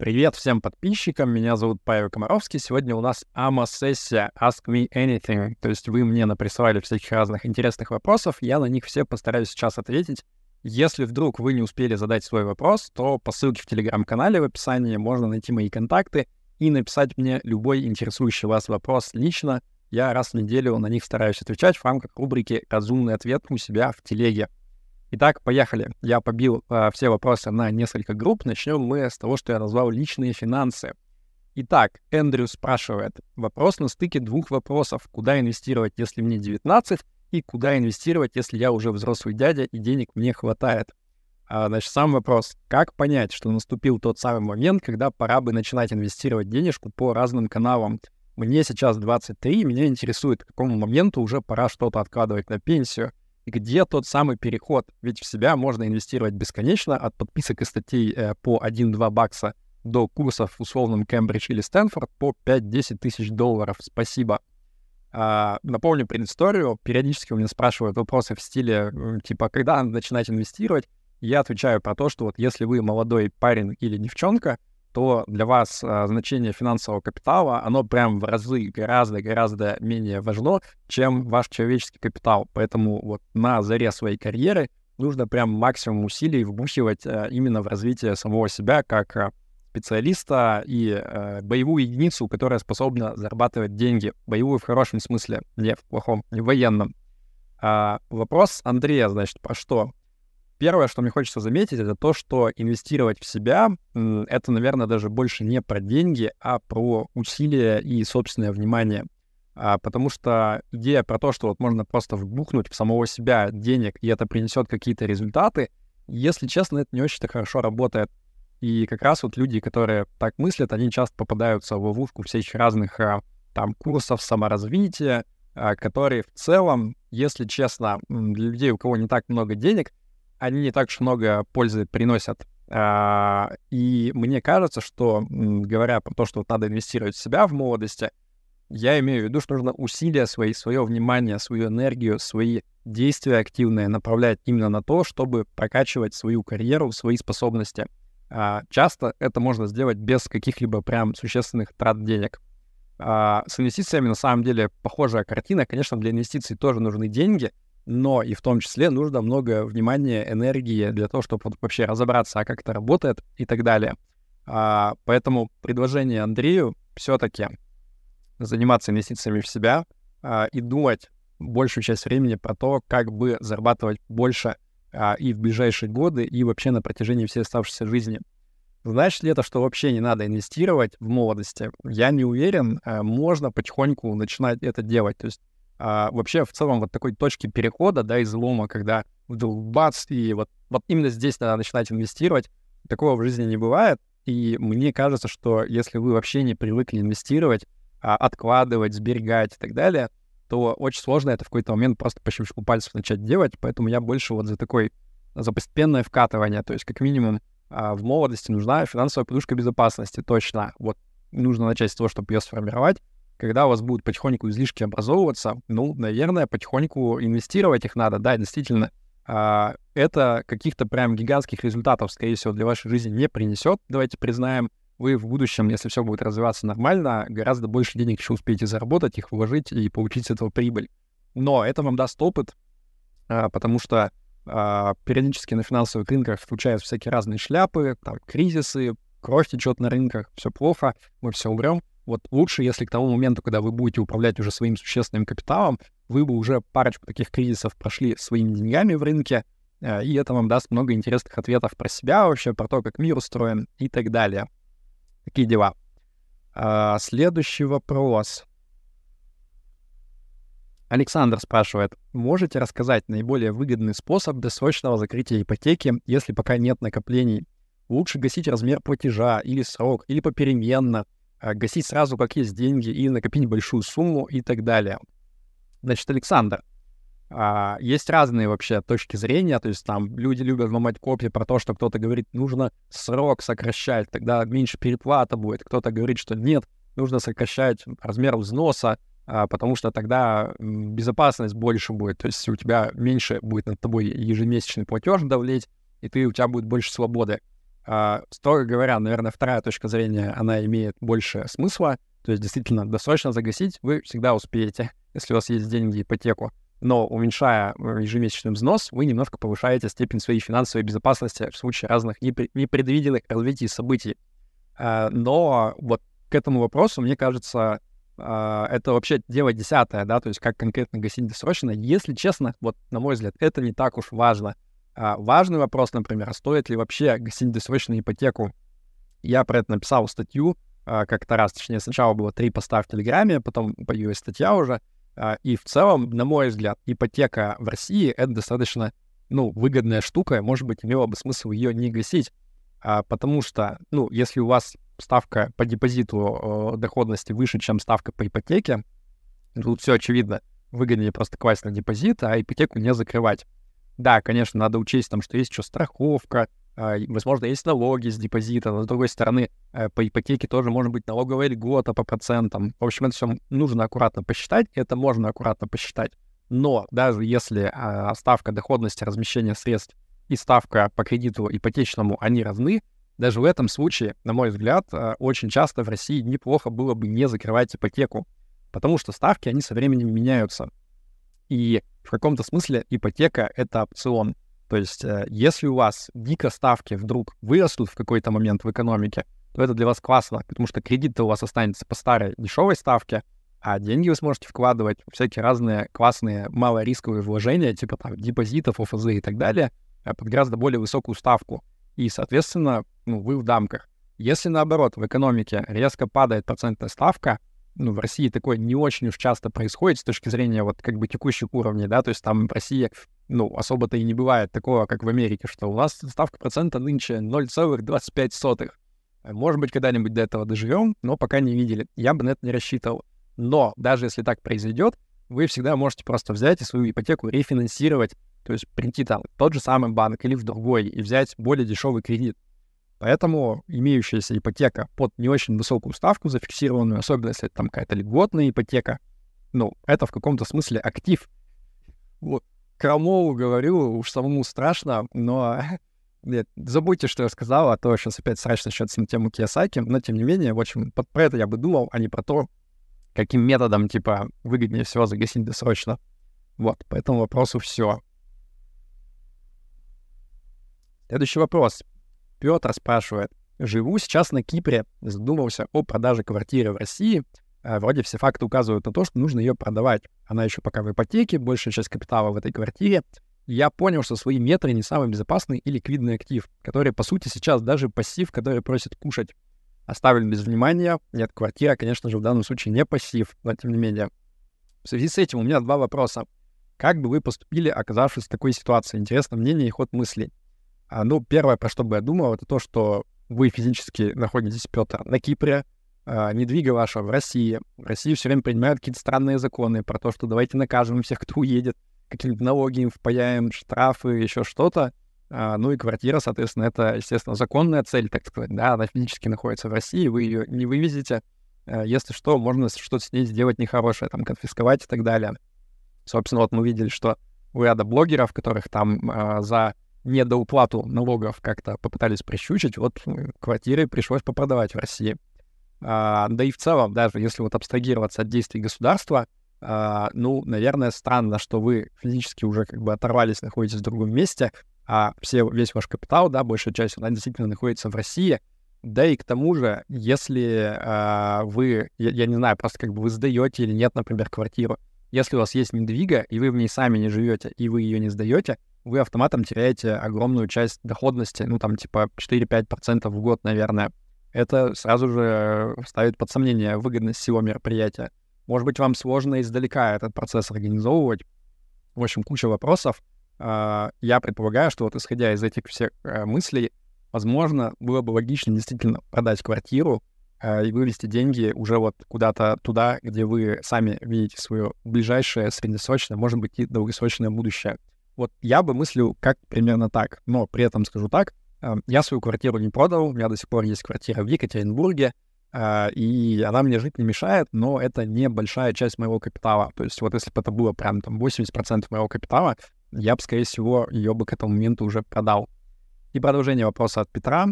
Привет всем подписчикам, меня зовут Павел Комаровский. Сегодня у нас АМА-сессия Ask Me Anything, то есть вы мне наприсылали всяких разных интересных вопросов, я на них все постараюсь сейчас ответить. Если вдруг вы не успели задать свой вопрос, то по ссылке в Телеграм-канале в описании можно найти мои контакты и написать мне любой интересующий вас вопрос лично. Я раз в неделю на них стараюсь отвечать в рамках рубрики «Разумный ответ» у себя в телеге. Итак, поехали. Я побил э, все вопросы на несколько групп. Начнем мы с того, что я назвал личные финансы. Итак, Эндрю спрашивает. Вопрос на стыке двух вопросов. Куда инвестировать, если мне 19, и куда инвестировать, если я уже взрослый дядя и денег мне хватает? А, значит, сам вопрос. Как понять, что наступил тот самый момент, когда пора бы начинать инвестировать денежку по разным каналам? Мне сейчас 23, меня интересует, к какому моменту уже пора что-то откладывать на пенсию где тот самый переход? Ведь в себя можно инвестировать бесконечно, от подписок и статей э, по 1-2 бакса до курсов в условном Кембридж или Стэнфорд по 5-10 тысяч долларов. Спасибо. А, напомню предысторию. Периодически у меня спрашивают вопросы в стиле, типа, когда начинать инвестировать? Я отвечаю про то, что вот если вы молодой парень или девчонка, то для вас а, значение финансового капитала, оно прям в разы гораздо-гораздо менее важно, чем ваш человеческий капитал. Поэтому вот на заре своей карьеры нужно прям максимум усилий вбухивать а, именно в развитие самого себя как а, специалиста и э, боевую единицу, которая способна зарабатывать деньги. Боевую в хорошем смысле, не в плохом, не в военном. А, вопрос Андрея, значит, про что? Первое, что мне хочется заметить, это то, что инвестировать в себя — это, наверное, даже больше не про деньги, а про усилия и собственное внимание. А, потому что идея про то, что вот можно просто вбухнуть в самого себя денег, и это принесет какие-то результаты, если честно, это не очень-то хорошо работает. И как раз вот люди, которые так мыслят, они часто попадаются в ловушку всяких разных а, там курсов саморазвития, а, которые в целом, если честно, для людей, у кого не так много денег, они не так уж много пользы приносят. А, и мне кажется, что, говоря про то, что надо инвестировать в себя в молодости, я имею в виду, что нужно усилия свои, свое внимание, свою энергию, свои действия активные направлять именно на то, чтобы прокачивать свою карьеру, свои способности. А, часто это можно сделать без каких-либо прям существенных трат денег. А, с инвестициями на самом деле похожая картина. Конечно, для инвестиций тоже нужны деньги, но и в том числе нужно много внимания, энергии для того, чтобы вообще разобраться, а как это работает и так далее. А, поэтому предложение Андрею все-таки заниматься инвестициями в себя а, и думать большую часть времени про то, как бы зарабатывать больше а, и в ближайшие годы, и вообще на протяжении всей оставшейся жизни. Значит ли это, что вообще не надо инвестировать в молодости? Я не уверен. А, можно потихоньку начинать это делать. То есть а, вообще в целом вот такой точки перехода, да, излома, когда вдруг бац, и вот, вот именно здесь надо начинать инвестировать, такого в жизни не бывает. И мне кажется, что если вы вообще не привыкли инвестировать, а, откладывать, сберегать и так далее, то очень сложно это в какой-то момент просто по щелчку пальцев начать делать. Поэтому я больше вот за такой, за постепенное вкатывание. То есть как минимум а, в молодости нужна финансовая подушка безопасности, точно. Вот нужно начать с того, чтобы ее сформировать, когда у вас будут потихоньку излишки образовываться, ну, наверное, потихоньку инвестировать их надо, да, действительно. А, это каких-то прям гигантских результатов, скорее всего, для вашей жизни не принесет, давайте признаем. Вы в будущем, если все будет развиваться нормально, гораздо больше денег еще успеете заработать, их вложить и получить с этого прибыль. Но это вам даст опыт, а, потому что а, периодически на финансовых рынках случаются всякие разные шляпы, там, кризисы, кровь течет на рынках, все плохо, мы все умрем. Вот лучше, если к тому моменту, когда вы будете управлять уже своим существенным капиталом, вы бы уже парочку таких кризисов прошли своими деньгами в рынке, э, и это вам даст много интересных ответов про себя вообще, про то, как мир устроен и так далее. Такие дела. А, следующий вопрос. Александр спрашивает, можете рассказать наиболее выгодный способ досрочного закрытия ипотеки, если пока нет накоплений? Лучше гасить размер платежа или срок, или попеременно — гасить сразу, как есть деньги, и накопить большую сумму и так далее. Значит, Александр, а, есть разные вообще точки зрения, то есть там люди любят ломать копии про то, что кто-то говорит, нужно срок сокращать, тогда меньше переплата будет, кто-то говорит, что нет, нужно сокращать размер взноса, а, потому что тогда безопасность больше будет, то есть у тебя меньше будет над тобой ежемесячный платеж давлеть, и ты, у тебя будет больше свободы. А, строго говоря, наверное, вторая точка зрения, она имеет больше смысла. То есть действительно досрочно загасить вы всегда успеете, если у вас есть деньги, ипотеку. Но уменьшая э, ежемесячный взнос, вы немножко повышаете степень своей финансовой безопасности в случае разных непредвиденных развитий событий. А, но вот к этому вопросу, мне кажется, а, это вообще дело десятое, да, то есть как конкретно гасить досрочно. Если честно, вот на мой взгляд, это не так уж важно. А, важный вопрос, например, стоит ли вообще гасить досрочную ипотеку. Я про это написал статью а, как-то раз, точнее, сначала было три поста в Телеграме, потом появилась статья уже. А, и в целом, на мой взгляд, ипотека в России — это достаточно, ну, выгодная штука, может быть, имело бы смысл ее не гасить, а, потому что, ну, если у вас ставка по депозиту доходности выше, чем ставка по ипотеке, тут все очевидно, выгоднее просто класть на депозит, а ипотеку не закрывать. Да, конечно, надо учесть там, что есть еще страховка, а, возможно, есть налоги с депозита, но с другой стороны, э, по ипотеке тоже может быть налоговая льгота по процентам. В общем, это все нужно аккуратно посчитать, это можно аккуратно посчитать. Но даже если а, ставка доходности размещения средств и ставка по кредиту ипотечному, они равны, даже в этом случае, на мой взгляд, а, очень часто в России неплохо было бы не закрывать ипотеку, потому что ставки, они со временем меняются. И в каком-то смысле ипотека — это опцион. То есть э, если у вас дико ставки вдруг вырастут в какой-то момент в экономике, то это для вас классно, потому что кредит-то у вас останется по старой дешевой ставке, а деньги вы сможете вкладывать в всякие разные классные малорисковые вложения, типа там депозитов, ОФЗ и так далее, э, под гораздо более высокую ставку. И, соответственно, ну, вы в дамках. Если, наоборот, в экономике резко падает процентная ставка, ну, в России такое не очень уж часто происходит с точки зрения вот как бы текущих уровней, да, то есть там в России, ну, особо-то и не бывает такого, как в Америке, что у нас ставка процента нынче 0,25. Может быть, когда-нибудь до этого доживем, но пока не видели. Я бы на это не рассчитывал. Но даже если так произойдет, вы всегда можете просто взять и свою ипотеку рефинансировать, то есть прийти там в тот же самый банк или в другой и взять более дешевый кредит. Поэтому имеющаяся ипотека под не очень высокую ставку зафиксированную, особенно если это там какая-то льготная ипотека, ну, это в каком-то смысле актив. Вот. Крамову говорю, уж самому страшно, но нет, забудьте, что я сказал, а то сейчас опять срач начнется на тему Киосаки. Но, тем не менее, в общем, под, про это я бы думал, а не про то, каким методом, типа, выгоднее всего загасить досрочно. Вот, по этому вопросу все. Следующий вопрос. Петр спрашивает. Живу сейчас на Кипре, задумался о продаже квартиры в России. А, вроде все факты указывают на то, что нужно ее продавать. Она еще пока в ипотеке, большая часть капитала в этой квартире. Я понял, что свои метры не самый безопасный и ликвидный актив, который, по сути, сейчас даже пассив, который просит кушать. Оставлен без внимания. Нет, квартира, конечно же, в данном случае не пассив, но тем не менее. В связи с этим у меня два вопроса. Как бы вы поступили, оказавшись в такой ситуации? Интересно мнение и ход мыслей. А, ну, первое, про что бы я думал, это то, что вы физически находитесь, Петр, на Кипре, а, недвига ваша в России. В России все время принимают какие-то странные законы про то, что давайте накажем всех, кто уедет, какие-нибудь налоги им впаяем, штрафы, еще что-то. А, ну и квартира, соответственно, это, естественно, законная цель, так сказать, да, она физически находится в России, вы ее не вывезете. Если что, можно что-то с ней сделать нехорошее, там, конфисковать и так далее. Собственно, вот мы видели, что у ряда блогеров, которых там за недоуплату налогов как-то попытались прищучить, вот квартиры пришлось попродавать в России. А, да и в целом, даже если вот абстрагироваться от действий государства, а, ну, наверное, странно, что вы физически уже как бы оторвались, находитесь в другом месте, а все, весь ваш капитал, да, большая часть, она действительно находится в России. Да и к тому же, если а, вы, я, я не знаю, просто как бы вы сдаете или нет, например, квартиру, если у вас есть недвига, и вы в ней сами не живете, и вы ее не сдаете, вы автоматом теряете огромную часть доходности, ну, там, типа 4-5% в год, наверное. Это сразу же ставит под сомнение выгодность всего мероприятия. Может быть, вам сложно издалека этот процесс организовывать. В общем, куча вопросов. А, я предполагаю, что вот исходя из этих всех э, мыслей, возможно, было бы логично действительно продать квартиру э, и вывести деньги уже вот куда-то туда, где вы сами видите свое ближайшее, среднесрочное, может быть, и долгосрочное будущее. Вот я бы мыслил как примерно так, но при этом скажу так, э, я свою квартиру не продал, у меня до сих пор есть квартира в Екатеринбурге, э, и она мне жить не мешает, но это не большая часть моего капитала. То есть вот если бы это было прям там 80% моего капитала, я бы, скорее всего, ее бы к этому моменту уже продал. И продолжение вопроса от Петра.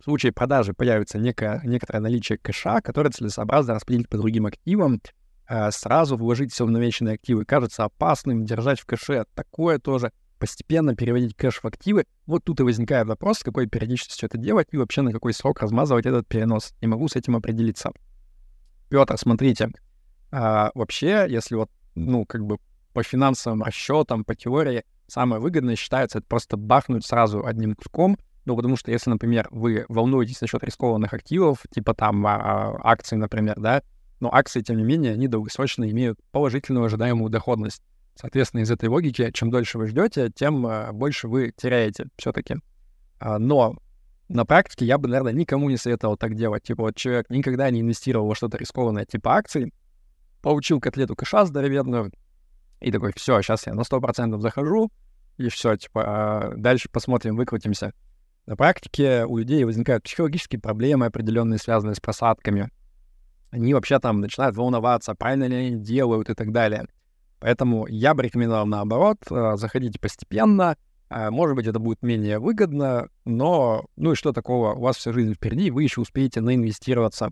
В случае продажи появится некое, некоторое наличие кэша, которое целесообразно распределить по другим активам. Э, сразу вложить все в намеченные активы кажется опасным, держать в кэше такое тоже. Постепенно переводить кэш в активы. Вот тут и возникает вопрос, с какой периодичностью это делать и вообще на какой срок размазывать этот перенос. Не могу с этим определиться. Петр, смотрите, а, вообще, если вот, ну, как бы по финансовым расчетам, по теории, самое выгодное считается это просто бахнуть сразу одним куском, ну, потому что если, например, вы волнуетесь насчет рискованных активов, типа там а, а, акций, например, да, но акции, тем не менее, они долгосрочно имеют положительную ожидаемую доходность. Соответственно, из этой логики, чем дольше вы ждете, тем а, больше вы теряете все-таки. А, но на практике я бы, наверное, никому не советовал так делать. Типа вот человек никогда не инвестировал во что-то рискованное типа акций, получил котлету кэша здоровенную, и такой, все, сейчас я на 100% захожу, и все, типа, а дальше посмотрим, выкрутимся. На практике у людей возникают психологические проблемы, определенные, связанные с просадками. Они вообще там начинают волноваться, правильно ли они делают и так далее. Поэтому я бы рекомендовал наоборот, э, заходите постепенно. Э, может быть, это будет менее выгодно, но, ну и что такого, у вас вся жизнь впереди, вы еще успеете наинвестироваться.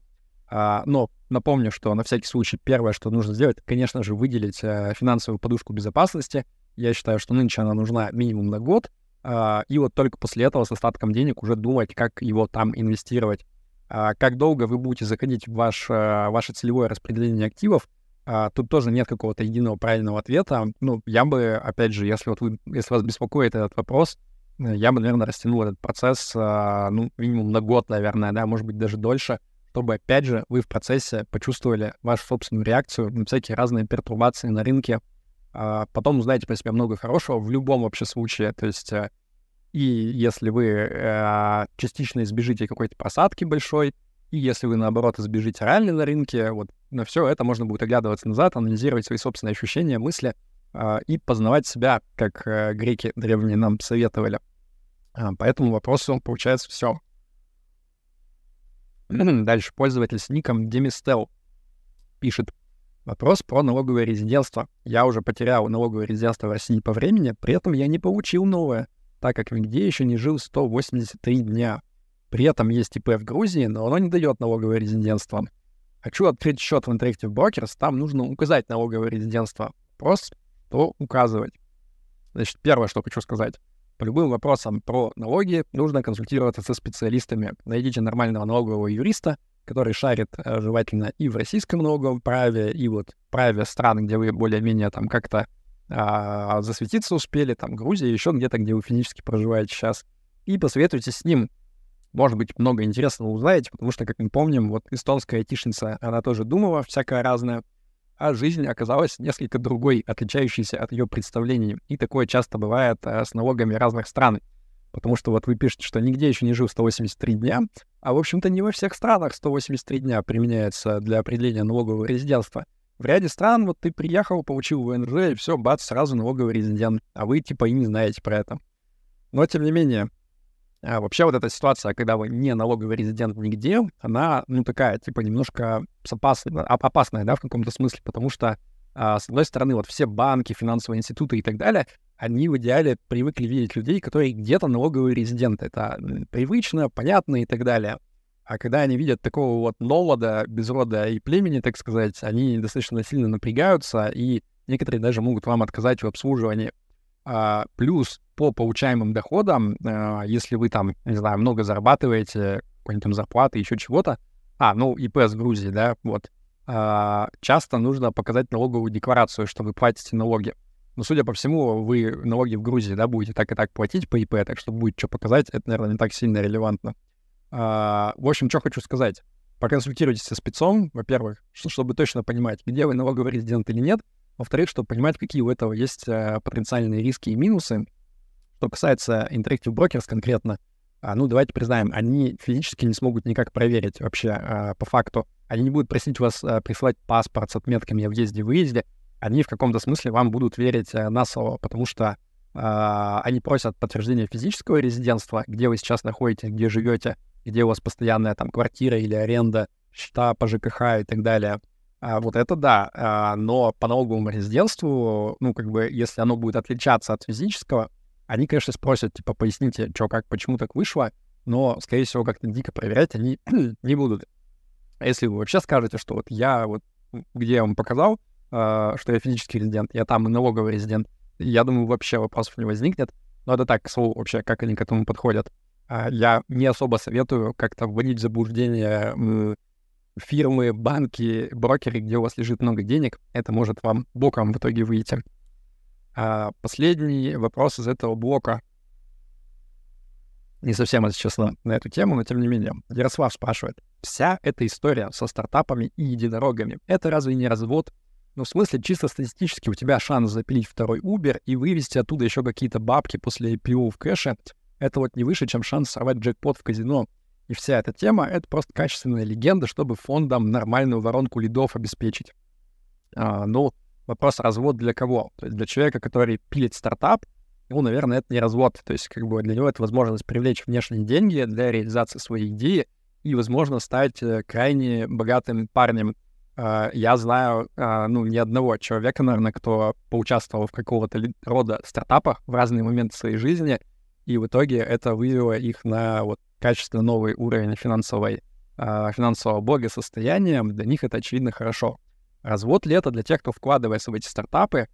А, но напомню, что на всякий случай первое, что нужно сделать, конечно же, выделить финансовую подушку безопасности. Я считаю, что нынче она нужна минимум на год, а, и вот только после этого с остатком денег уже думать, как его там инвестировать. А, как долго вы будете заходить в ваш, э, ваше целевое распределение активов, а, тут тоже нет какого-то единого правильного ответа. Ну, я бы, опять же, если вот вы, если вас беспокоит этот вопрос, э, я бы, наверное, растянул этот процесс, ну, минимум на год, наверное, да, может быть, даже дольше, чтобы, опять же, вы в процессе почувствовали вашу собственную реакцию на всякие разные пертурбации на рынке, а потом узнаете про себя много хорошего в любом вообще случае. То есть э, и если вы э, частично избежите какой-то просадки большой, и если вы, наоборот, избежите ралли на рынке, вот на все это можно будет оглядываться назад, анализировать свои собственные ощущения, мысли э, и познавать себя, как э, греки древние нам советовали. Э, по этому вопросу получается все. Дальше пользователь с ником Demistel пишет. Вопрос про налоговое резидентство. Я уже потерял налоговое резидентство в России по времени, при этом я не получил новое, так как нигде еще не жил 183 дня. При этом есть ИП в Грузии, но оно не дает налоговое резидентство. Хочу открыть счет в Interactive Brokers, там нужно указать налоговое резидентство. Просто то указывать. Значит, первое, что хочу сказать. По любым вопросам про налоги нужно консультироваться со специалистами. Найдите нормального налогового юриста, который шарит э, желательно и в российском налоговом праве, и вот праве стран, где вы более-менее там как-то а, засветиться успели, там Грузия, еще где-то, где вы физически проживаете сейчас, и посоветуйтесь с ним. Может быть, много интересного узнаете, потому что, как мы помним, вот эстонская айтишница, она тоже думала всякое разное, а жизнь оказалась несколько другой, отличающейся от ее представлений. И такое часто бывает а, с налогами разных стран. Потому что вот вы пишете, что нигде еще не жил 183 дня, а, в общем-то, не во всех странах 183 дня применяется для определения налогового резидентства. В ряде стран вот ты приехал, получил ВНЖ, и все, бац, сразу налоговый резидент, а вы типа и не знаете про это. Но, тем не менее, а, вообще вот эта ситуация, когда вы не налоговый резидент нигде, она, ну, такая, типа, немножко опасная, опасная да, в каком-то смысле, потому что, а, с одной стороны, вот все банки, финансовые институты и так далее, они в идеале привыкли видеть людей, которые где-то налоговые резиденты. Это привычно, понятно и так далее. А когда они видят такого вот новода, без рода и племени, так сказать, они достаточно сильно напрягаются, и некоторые даже могут вам отказать в обслуживании. А, плюс по получаемым доходам, а, если вы там, не знаю, много зарабатываете, какой-нибудь там зарплаты, еще чего-то, а, ну, ИП с Грузии, да, вот, а, часто нужно показать налоговую декларацию, что вы платите налоги. Но, судя по всему, вы налоги в Грузии, да, будете так и так платить по ИП, так что будет что показать, это, наверное, не так сильно релевантно. А, в общем, что хочу сказать. Проконсультируйтесь со спецом, во-первых, чтобы точно понимать, где вы налоговый резидент или нет. Во-вторых, чтобы понимать, какие у этого есть а, потенциальные риски и минусы. Что касается Interactive Brokers конкретно, а, ну, давайте признаем, они физически не смогут никак проверить вообще по факту. Они не будут просить вас присылать паспорт с отметками о въезде-выезде, они в каком-то смысле вам будут верить на слово, потому что они просят подтверждения физического резидентства, где вы сейчас находитесь, где живете, где у вас постоянная там квартира или аренда, счета по ЖКХ и так далее. А, вот это да, а, но по налоговому резидентству, ну, как бы, если оно будет отличаться от физического, они, конечно, спросят, типа, поясните, что, как, почему так вышло, но, скорее всего, как-то дико проверять они не будут. А если вы вообще скажете, что вот я вот, где я вам показал, э, что я физический резидент, я там и налоговый резидент, я думаю, вообще вопросов не возникнет. Но это так, к слову, вообще, как они к этому подходят. Э, я не особо советую как-то вводить в заблуждение фирмы, банки, брокеры, где у вас лежит много денег. Это может вам боком в итоге выйти. А последний вопрос из этого блока не совсем, если честно, на эту тему, но тем не менее. Ярослав спрашивает. Вся эта история со стартапами и единорогами, это разве не развод? Ну, в смысле, чисто статистически у тебя шанс запилить второй Uber и вывести оттуда еще какие-то бабки после IPO в кэше. Это вот не выше, чем шанс сорвать джекпот в казино. И вся эта тема — это просто качественная легенда, чтобы фондам нормальную воронку лидов обеспечить. А, ну, вопрос развод для кого? То есть для человека, который пилит стартап, ну, наверное, это не развод. То есть, как бы для него это возможность привлечь внешние деньги для реализации своей идеи и, возможно, стать э, крайне богатым парнем. Uh, я знаю, uh, ну, ни одного человека, наверное, кто поучаствовал в какого-то рода стартапах в разные моменты своей жизни, и в итоге это вывело их на вот качественно новый уровень финансовой, uh, финансового благосостояния. Для них это, очевидно, хорошо. Развод это для тех, кто вкладывается в эти стартапы?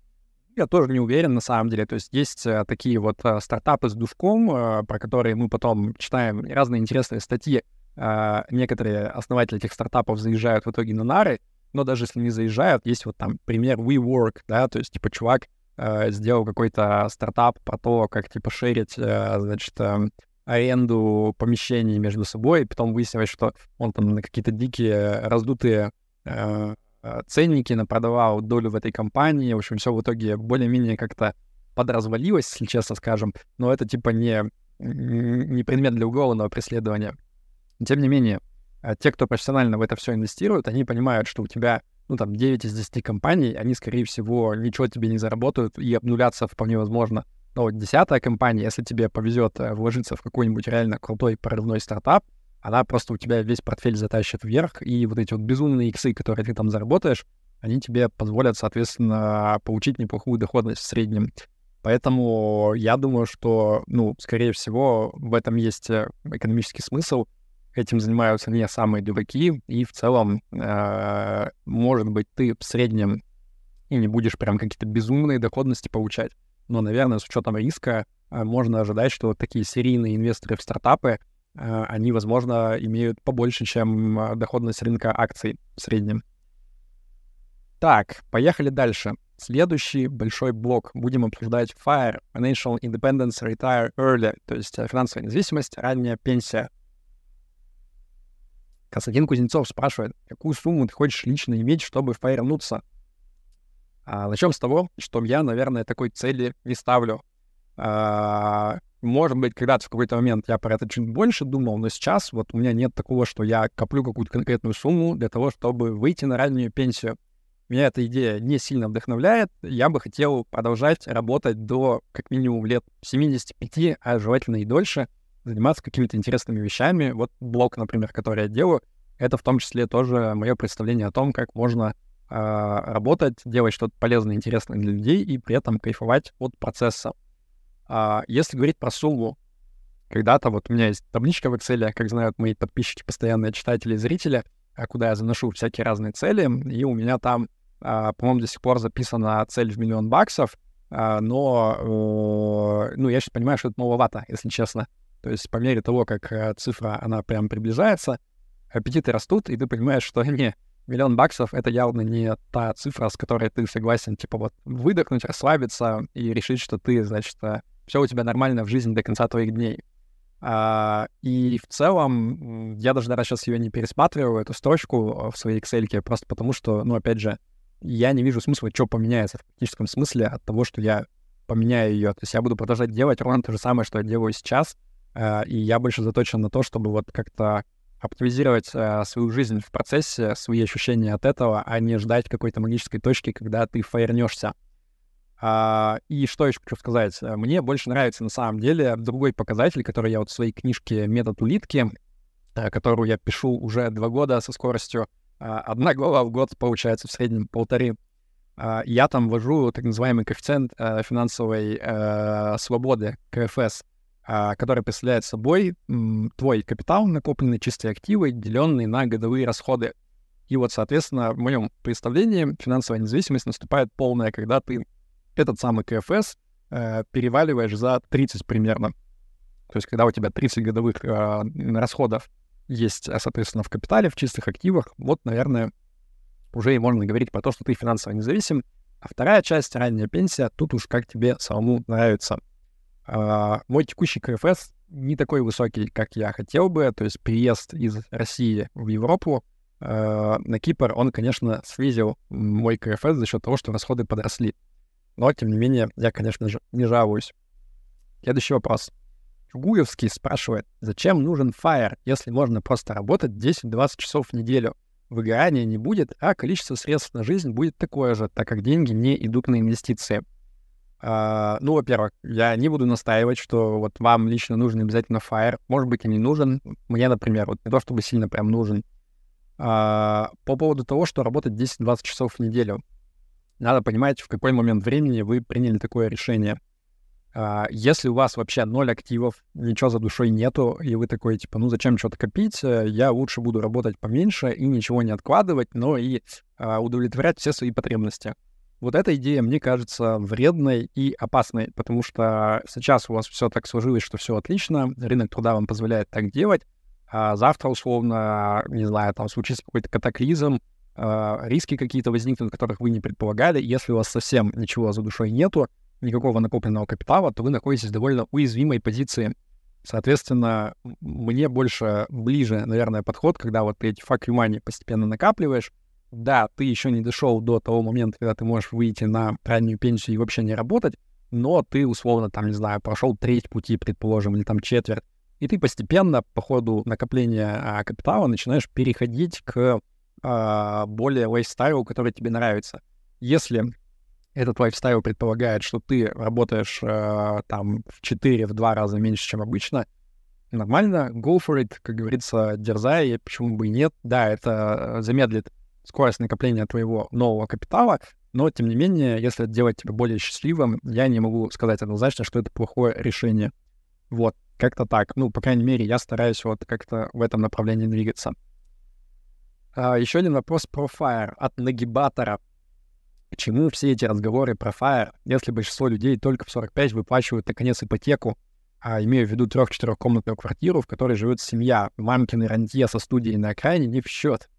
Я тоже не уверен на самом деле. То есть есть э, такие вот э, стартапы с душком, э, про которые мы потом читаем разные интересные статьи. Э, некоторые основатели этих стартапов заезжают в итоге на нары, но даже если не заезжают, есть вот там пример WeWork, да, то есть типа чувак э, сделал какой-то стартап про то, как типа шерить, э, значит, э, аренду помещений между собой, и потом выяснилось, что он там на какие-то дикие раздутые э, Э, ценники, она продавала долю в этой компании. В общем, все в итоге более-менее как-то подразвалилось, если честно скажем. Но это типа не, не предмет для уголовного преследования. Тем не менее, э, те, кто профессионально в это все инвестируют, они понимают, что у тебя, ну, там, 9 из 10 компаний, они, скорее всего, ничего тебе не заработают и обнулятся вполне возможно. Но вот десятая компания, если тебе повезет э, вложиться в какой-нибудь реально крутой прорывной стартап, она просто у тебя весь портфель затащит вверх, и вот эти вот безумные иксы, которые ты там заработаешь, они тебе позволят, соответственно, получить неплохую доходность в среднем. Поэтому я думаю, что, ну, скорее всего, в этом есть э, экономический смысл. Этим занимаются не самые дураки, и в целом, э, может быть, ты в среднем и не будешь прям какие-то безумные доходности получать. Но, наверное, с учетом риска э, можно ожидать, что вот такие серийные инвесторы в стартапы — Э, они, возможно, имеют побольше, чем доходность рынка акций в среднем. Так, поехали дальше. Следующий большой блок. Будем обсуждать FIRE, Financial Independence Retire Early, то есть финансовая независимость, ранняя пенсия. Константин Кузнецов спрашивает, какую сумму ты хочешь лично иметь, чтобы фаернуться? А, начнем с того, что я, наверное, такой цели не ставлю. А, может быть, когда-то в какой-то момент я про это чуть больше думал, но сейчас вот у меня нет такого, что я коплю какую-то конкретную сумму для того, чтобы выйти на раннюю пенсию. Меня эта идея не сильно вдохновляет. Я бы хотел продолжать работать до как минимум лет 75, а желательно и дольше, заниматься какими-то интересными вещами. Вот блог, например, который я делаю, это в том числе тоже мое представление о том, как можно э, работать, делать что-то полезное, интересное для людей и при этом кайфовать от процесса. А, если говорить про сумму, когда-то вот у меня есть табличка в Excel, как знают мои подписчики, постоянные читатели и зрители, а, куда я заношу всякие разные цели, и у меня там, а, по-моему, до сих пор записана цель в миллион баксов, но, ну, я сейчас понимаю, что это нововато, если честно. То есть по мере того, как э, цифра, она прям приближается, аппетиты растут, и ты понимаешь, что не, миллион баксов — это явно не та цифра, с которой ты согласен, типа, вот выдохнуть, расслабиться и решить, что ты, значит, э, все у тебя нормально в жизни до конца твоих дней. А, и в целом, я даже даже сейчас ее не пересматриваю, эту строчку а, в своей Excel, просто потому что, ну, опять же, я не вижу смысла, что поменяется в практическом смысле от того, что я поменяю ее. То есть я буду продолжать делать ровно то же самое, что я делаю сейчас, и я больше заточен на то, чтобы вот как-то оптимизировать а, свою жизнь в процессе, свои ощущения от этого, а не ждать какой-то магической точки, когда ты фаернешься. А, и что еще хочу сказать? Мне больше нравится на самом деле другой показатель, который я вот в своей книжке «Метод улитки», э, которую я пишу уже два года со скоростью а, одна глава в год, получается, в среднем полторы. А, я там ввожу так называемый коэффициент э, финансовой э, свободы, КФС. А, который представляет собой твой капитал, накопленные чистые активы, деленные на годовые расходы. И вот, соответственно, в моем представлении финансовая независимость наступает полная, когда ты этот самый КФС э, переваливаешь за 30 примерно. То есть, когда у тебя 30 годовых э, расходов есть, а, соответственно, в капитале, в чистых активах, вот, наверное, уже и можно говорить про то, что ты финансово независим. А вторая часть, ранняя пенсия, тут уж как тебе самому нравится. А, мой текущий КФС не такой высокий, как я хотел бы. То есть приезд из России в Европу а, на Кипр, он, конечно, снизил мой КФС за счет того, что расходы подросли. Но, тем не менее, я, конечно же, не жалуюсь. Следующий вопрос. Чугуевский спрашивает, зачем нужен Fire, если можно просто работать 10-20 часов в неделю? Выгорания не будет, а количество средств на жизнь будет такое же, так как деньги не идут на инвестиции. Uh, ну, во-первых, я не буду настаивать, что вот вам лично нужен обязательно Fire. Может быть, и не нужен. Мне, например, вот не то чтобы сильно прям нужен. Uh, по поводу того, что работать 10-20 часов в неделю. Надо понимать, в какой момент времени вы приняли такое решение. Uh, если у вас вообще ноль активов, ничего за душой нету, и вы такой, типа, ну зачем что-то копить, э, я лучше буду работать поменьше и ничего не откладывать, но и удовлетворять все свои потребности вот эта идея мне кажется вредной и опасной, потому что сейчас у вас все так сложилось, что все отлично, рынок труда вам позволяет так делать, а завтра, условно, не знаю, там случится какой-то катаклизм, э, риски какие-то возникнут, которых вы не предполагали. Если у вас совсем ничего за душой нету, никакого накопленного капитала, то вы находитесь в довольно уязвимой позиции. Соответственно, мне больше ближе, наверное, подход, когда вот эти you money постепенно накапливаешь, да, ты еще не дошел до того момента, когда ты можешь выйти на раннюю пенсию и вообще не работать, но ты, условно, там, не знаю, прошел треть пути, предположим, или там четверть, и ты постепенно по ходу накопления а, капитала начинаешь переходить к а, более лайфстайлу, который тебе нравится. Если этот лайфстайл предполагает, что ты работаешь а, там в 4, в 2 раза меньше, чем обычно, нормально, go for it, как говорится, дерзай, почему бы и нет. Да, это замедлит скорость накопления твоего нового капитала, но, тем не менее, если это делать тебя более счастливым, я не могу сказать однозначно, что это плохое решение. Вот, как-то так. Ну, по крайней мере, я стараюсь вот как-то в этом направлении двигаться. А, еще один вопрос про Fire от нагибатора. Почему все эти разговоры про Fire, если большинство людей только в 45 выплачивают, наконец, ипотеку, а имею в виду трех-четырехкомнатную квартиру, в которой живет семья, мамкины рантье со студией на окраине не в счет.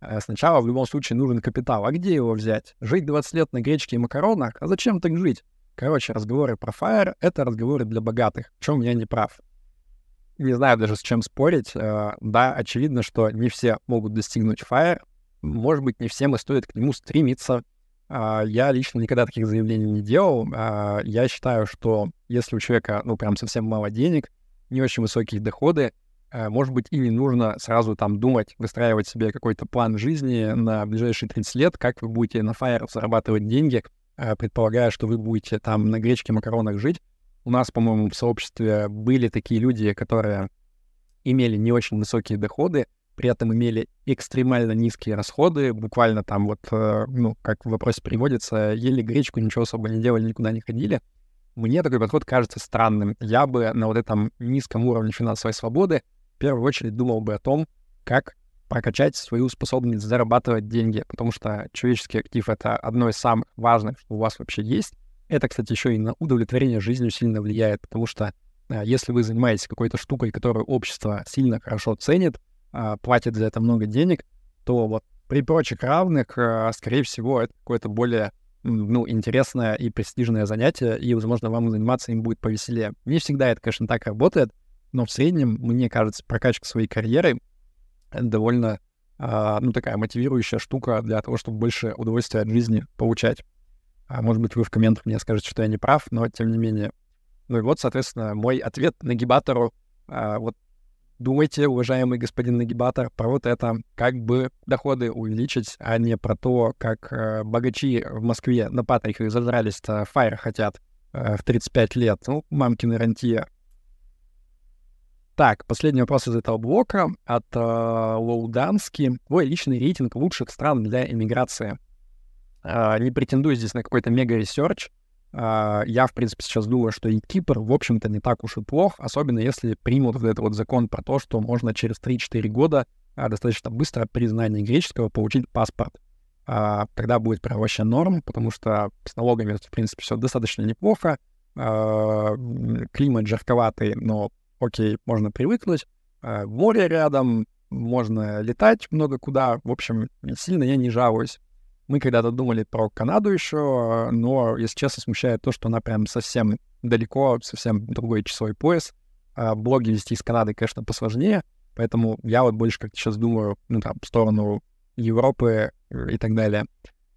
Э, сначала в любом случае нужен капитал. А где его взять? Жить 20 лет на гречке и макаронах? А зачем так жить? Короче, разговоры про Fire — это разговоры для богатых, в чем я не прав. Не знаю даже, с чем спорить. Э, да, очевидно, что не все могут достигнуть Fire. Может быть, не всем и стоит к нему стремиться. Э, я лично никогда таких заявлений не делал. Я считаю, что если у человека, ну, прям совсем мало денег, не очень высокие доходы, может быть, и не нужно сразу там думать, выстраивать себе какой-то план жизни на ближайшие 30 лет, как вы будете на Fire зарабатывать деньги, э, предполагая, что вы будете там на гречке, макаронах жить. У нас, по-моему, в сообществе были такие люди, которые имели не очень высокие доходы, при этом имели экстремально низкие расходы, буквально там вот, э, ну, как в вопросе приводится, ели гречку, ничего особо не делали, никуда не ходили. Мне такой подход кажется странным. Я бы на вот этом низком уровне финансовой свободы в первую очередь думал бы о том, как прокачать свою способность зарабатывать деньги, потому что человеческий актив — это одно из самых важных, что у вас вообще есть. Это, кстати, еще и на удовлетворение жизнью сильно влияет, потому что а, если вы занимаетесь какой-то штукой, которую общество сильно хорошо ценит, а, платит за это много денег, то вот при прочих равных, а, скорее всего, это какое-то более ну, интересное и престижное занятие, и, возможно, вам заниматься им будет повеселее. Не всегда это, конечно, так работает, но в среднем, мне кажется, прокачка своей карьеры — довольно, э, ну, такая мотивирующая штука для того, чтобы больше удовольствия от жизни получать. А может быть, вы в комментах мне скажете, что я не прав, но тем не менее. Ну и вот, соответственно, мой ответ нагибатору. Э, вот думайте, уважаемый господин нагибатор, про вот это, как бы доходы увеличить, а не про то, как э, богачи в Москве на патриках зажрались-то фаер хотят э, в 35 лет. Ну, мамкины рантье так, последний вопрос из этого блока от э, Лоудански. Твой личный рейтинг лучших стран для иммиграции. Э, не претендую здесь на какой-то мега- research, э, я, в принципе, сейчас думаю, что и Кипр, в общем-то, не так уж и плох, особенно если примут вот этот вот закон про то, что можно через 3-4 года э, достаточно быстро при знании греческого получить паспорт. Э, тогда будет прям вообще норм, потому что с налогами, в принципе, все достаточно неплохо. Климат жарковатый, но окей, можно привыкнуть. Море рядом, можно летать много куда. В общем, сильно я не жалуюсь. Мы когда-то думали про Канаду еще, но, если честно, смущает то, что она прям совсем далеко, совсем другой часовой пояс. А блоги вести из Канады, конечно, посложнее, поэтому я вот больше как-то сейчас думаю, ну, там, в сторону Европы и так далее.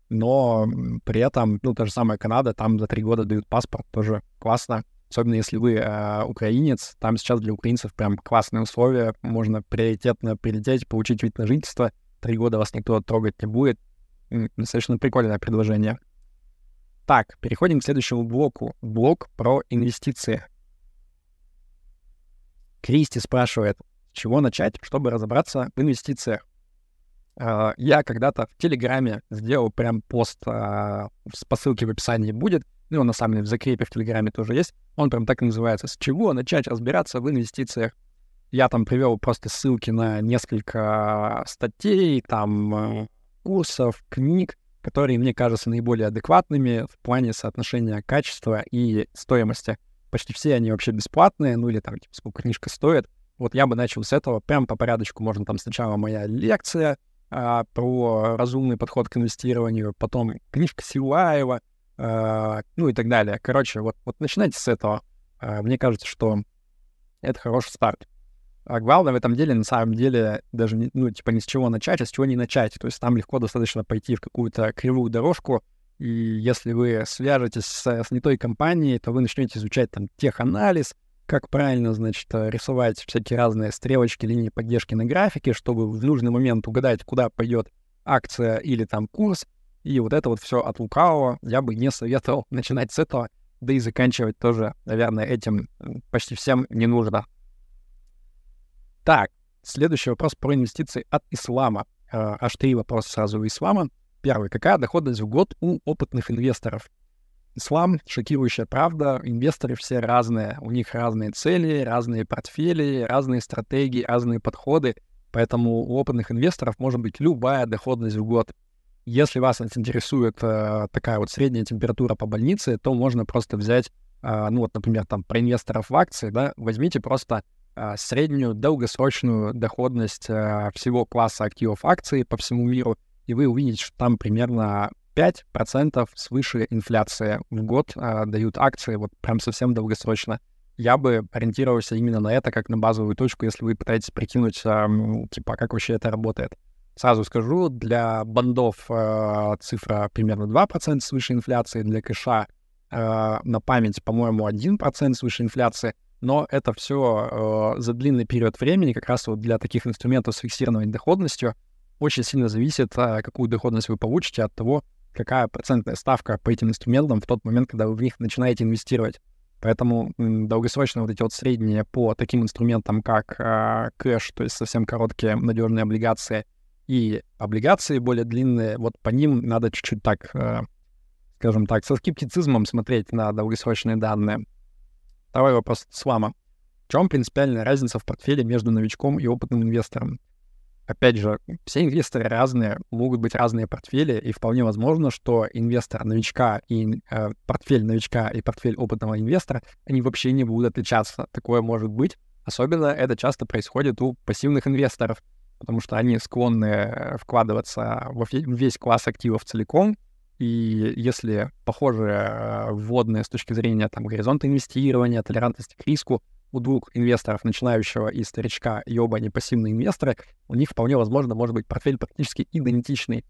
Но при этом, ну, та же самая Канада, там за три года дают паспорт, тоже классно. Особенно если вы э, украинец, там сейчас для украинцев прям классные условия, можно приоритетно прилететь, получить вид на жительство, три года вас никто трогать не будет, Достаточно прикольное предложение. Так, переходим к следующему блоку. Блок про инвестиции. Кристи спрашивает, с чего начать, чтобы разобраться в инвестициях. Uh, я когда-то в Телеграме сделал прям пост по ссылке в описании будет. Ну, он на самом деле в закрепе в Телеграме тоже есть. Он прям так и называется. С чего начать разбираться в инвестициях? Я там привел просто ссылки на несколько статей, там курсов, книг, которые мне кажутся наиболее адекватными в плане соотношения качества и стоимости. Почти все они вообще бесплатные, ну или там, типа, сколько книжка стоит. Вот я бы начал с этого, прям по порядочку. Можно там сначала моя лекция а, про разумный подход к инвестированию, потом книжка Силаева, а, ну и так далее. Короче, вот, вот начинайте с этого. А, мне кажется, что это хороший старт. А главное в этом деле, на самом деле, даже, не, ну, типа, не с чего начать, а с чего не начать. То есть там легко достаточно пойти в какую-то кривую дорожку, и если вы свяжетесь с, с не той компанией, то вы начнете изучать там теханализ, как правильно, значит, рисовать всякие разные стрелочки, линии поддержки на графике, чтобы в нужный момент угадать, куда пойдет акция или там курс. И вот это вот все от лукавого я бы не советовал начинать с этого, да и заканчивать тоже, наверное, этим почти всем не нужно. Так, следующий вопрос про инвестиции от ислама. А, аж три вопроса сразу у ислама. Первый. Какая доходность в год у опытных инвесторов? Ислам — шокирующая правда. Инвесторы все разные. У них разные цели, разные портфели, разные стратегии, разные подходы. Поэтому у опытных инвесторов может быть любая доходность в год. Если вас интересует э, такая вот средняя температура по больнице, то можно просто взять, э, ну вот, например, там про инвесторов в акции, да, возьмите просто а, среднюю долгосрочную доходность а, всего класса активов акций по всему миру, и вы увидите, что там примерно 5% свыше инфляции в год а, дают акции, вот прям совсем долгосрочно. Я бы ориентировался именно на это как на базовую точку, если вы пытаетесь прикинуть, типа, как вообще это работает. Сразу скажу, для бандов э, цифра примерно 2% свыше инфляции, для кэша э, на память, по-моему, 1% свыше инфляции — но это все э, за длинный период времени, как раз вот для таких инструментов с фиксированной доходностью, очень сильно зависит, а, какую доходность вы получите от того, какая процентная ставка по этим инструментам в тот момент, когда вы в них начинаете инвестировать. Поэтому долгосрочно вот эти вот средние по таким инструментам, как э, кэш, то есть совсем короткие надежные облигации, и облигации более длинные, вот по ним надо чуть-чуть так, э, скажем так, со скептицизмом смотреть на долгосрочные данные. Второй вопрос с вами. В чем принципиальная разница в портфеле между новичком и опытным инвестором? Опять же, все инвесторы разные, могут быть разные портфели, и вполне возможно, что инвестор новичка и э, портфель новичка и портфель опытного инвестора, они вообще не будут отличаться. Такое может быть. Особенно это часто происходит у пассивных инвесторов, потому что они склонны э, вкладываться в весь класс активов целиком, и если похожие э, вводные с точки зрения там, горизонта инвестирования, толерантности к риску у двух инвесторов, начинающего и старичка, и оба они пассивные инвесторы, у них вполне возможно может быть портфель практически идентичный.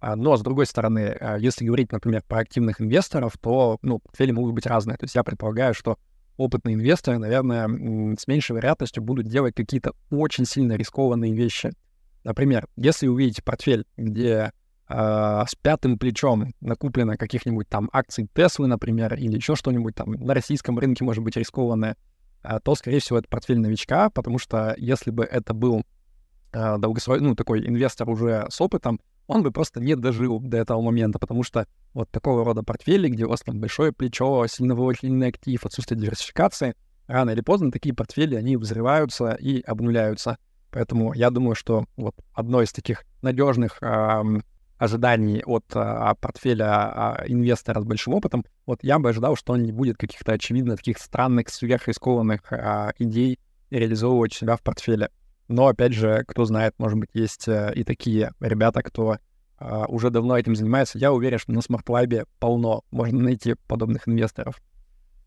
А, но, с другой стороны, э, если говорить, например, про активных инвесторов, то ну, портфели могут быть разные. То есть я предполагаю, что опытные инвесторы, наверное, с меньшей вероятностью будут делать какие-то очень сильно рискованные вещи. Например, если увидите портфель, где э, с пятым плечом накуплено каких-нибудь там акций Теслы, например, или еще что-нибудь там на российском рынке может быть рискованное, э, то, скорее всего, это портфель новичка, потому что если бы это был э, долгосрочный, ну, такой инвестор уже с опытом, он бы просто не дожил до этого момента, потому что вот такого рода портфели, где у вас там большое плечо, сильно волатильный актив, отсутствие диверсификации, рано или поздно такие портфели, они взрываются и обнуляются. Поэтому я думаю, что вот одно из таких надежных эм, ожиданий от э, портфеля э, инвестора с большим опытом, вот я бы ожидал, что он не будет каких-то очевидно таких странных, сверхрискованных э, идей реализовывать себя в портфеле. Но, опять же, кто знает, может быть, есть э, и такие ребята, кто э, уже давно этим занимается. Я уверен, что на SmartLab полно, можно найти подобных инвесторов.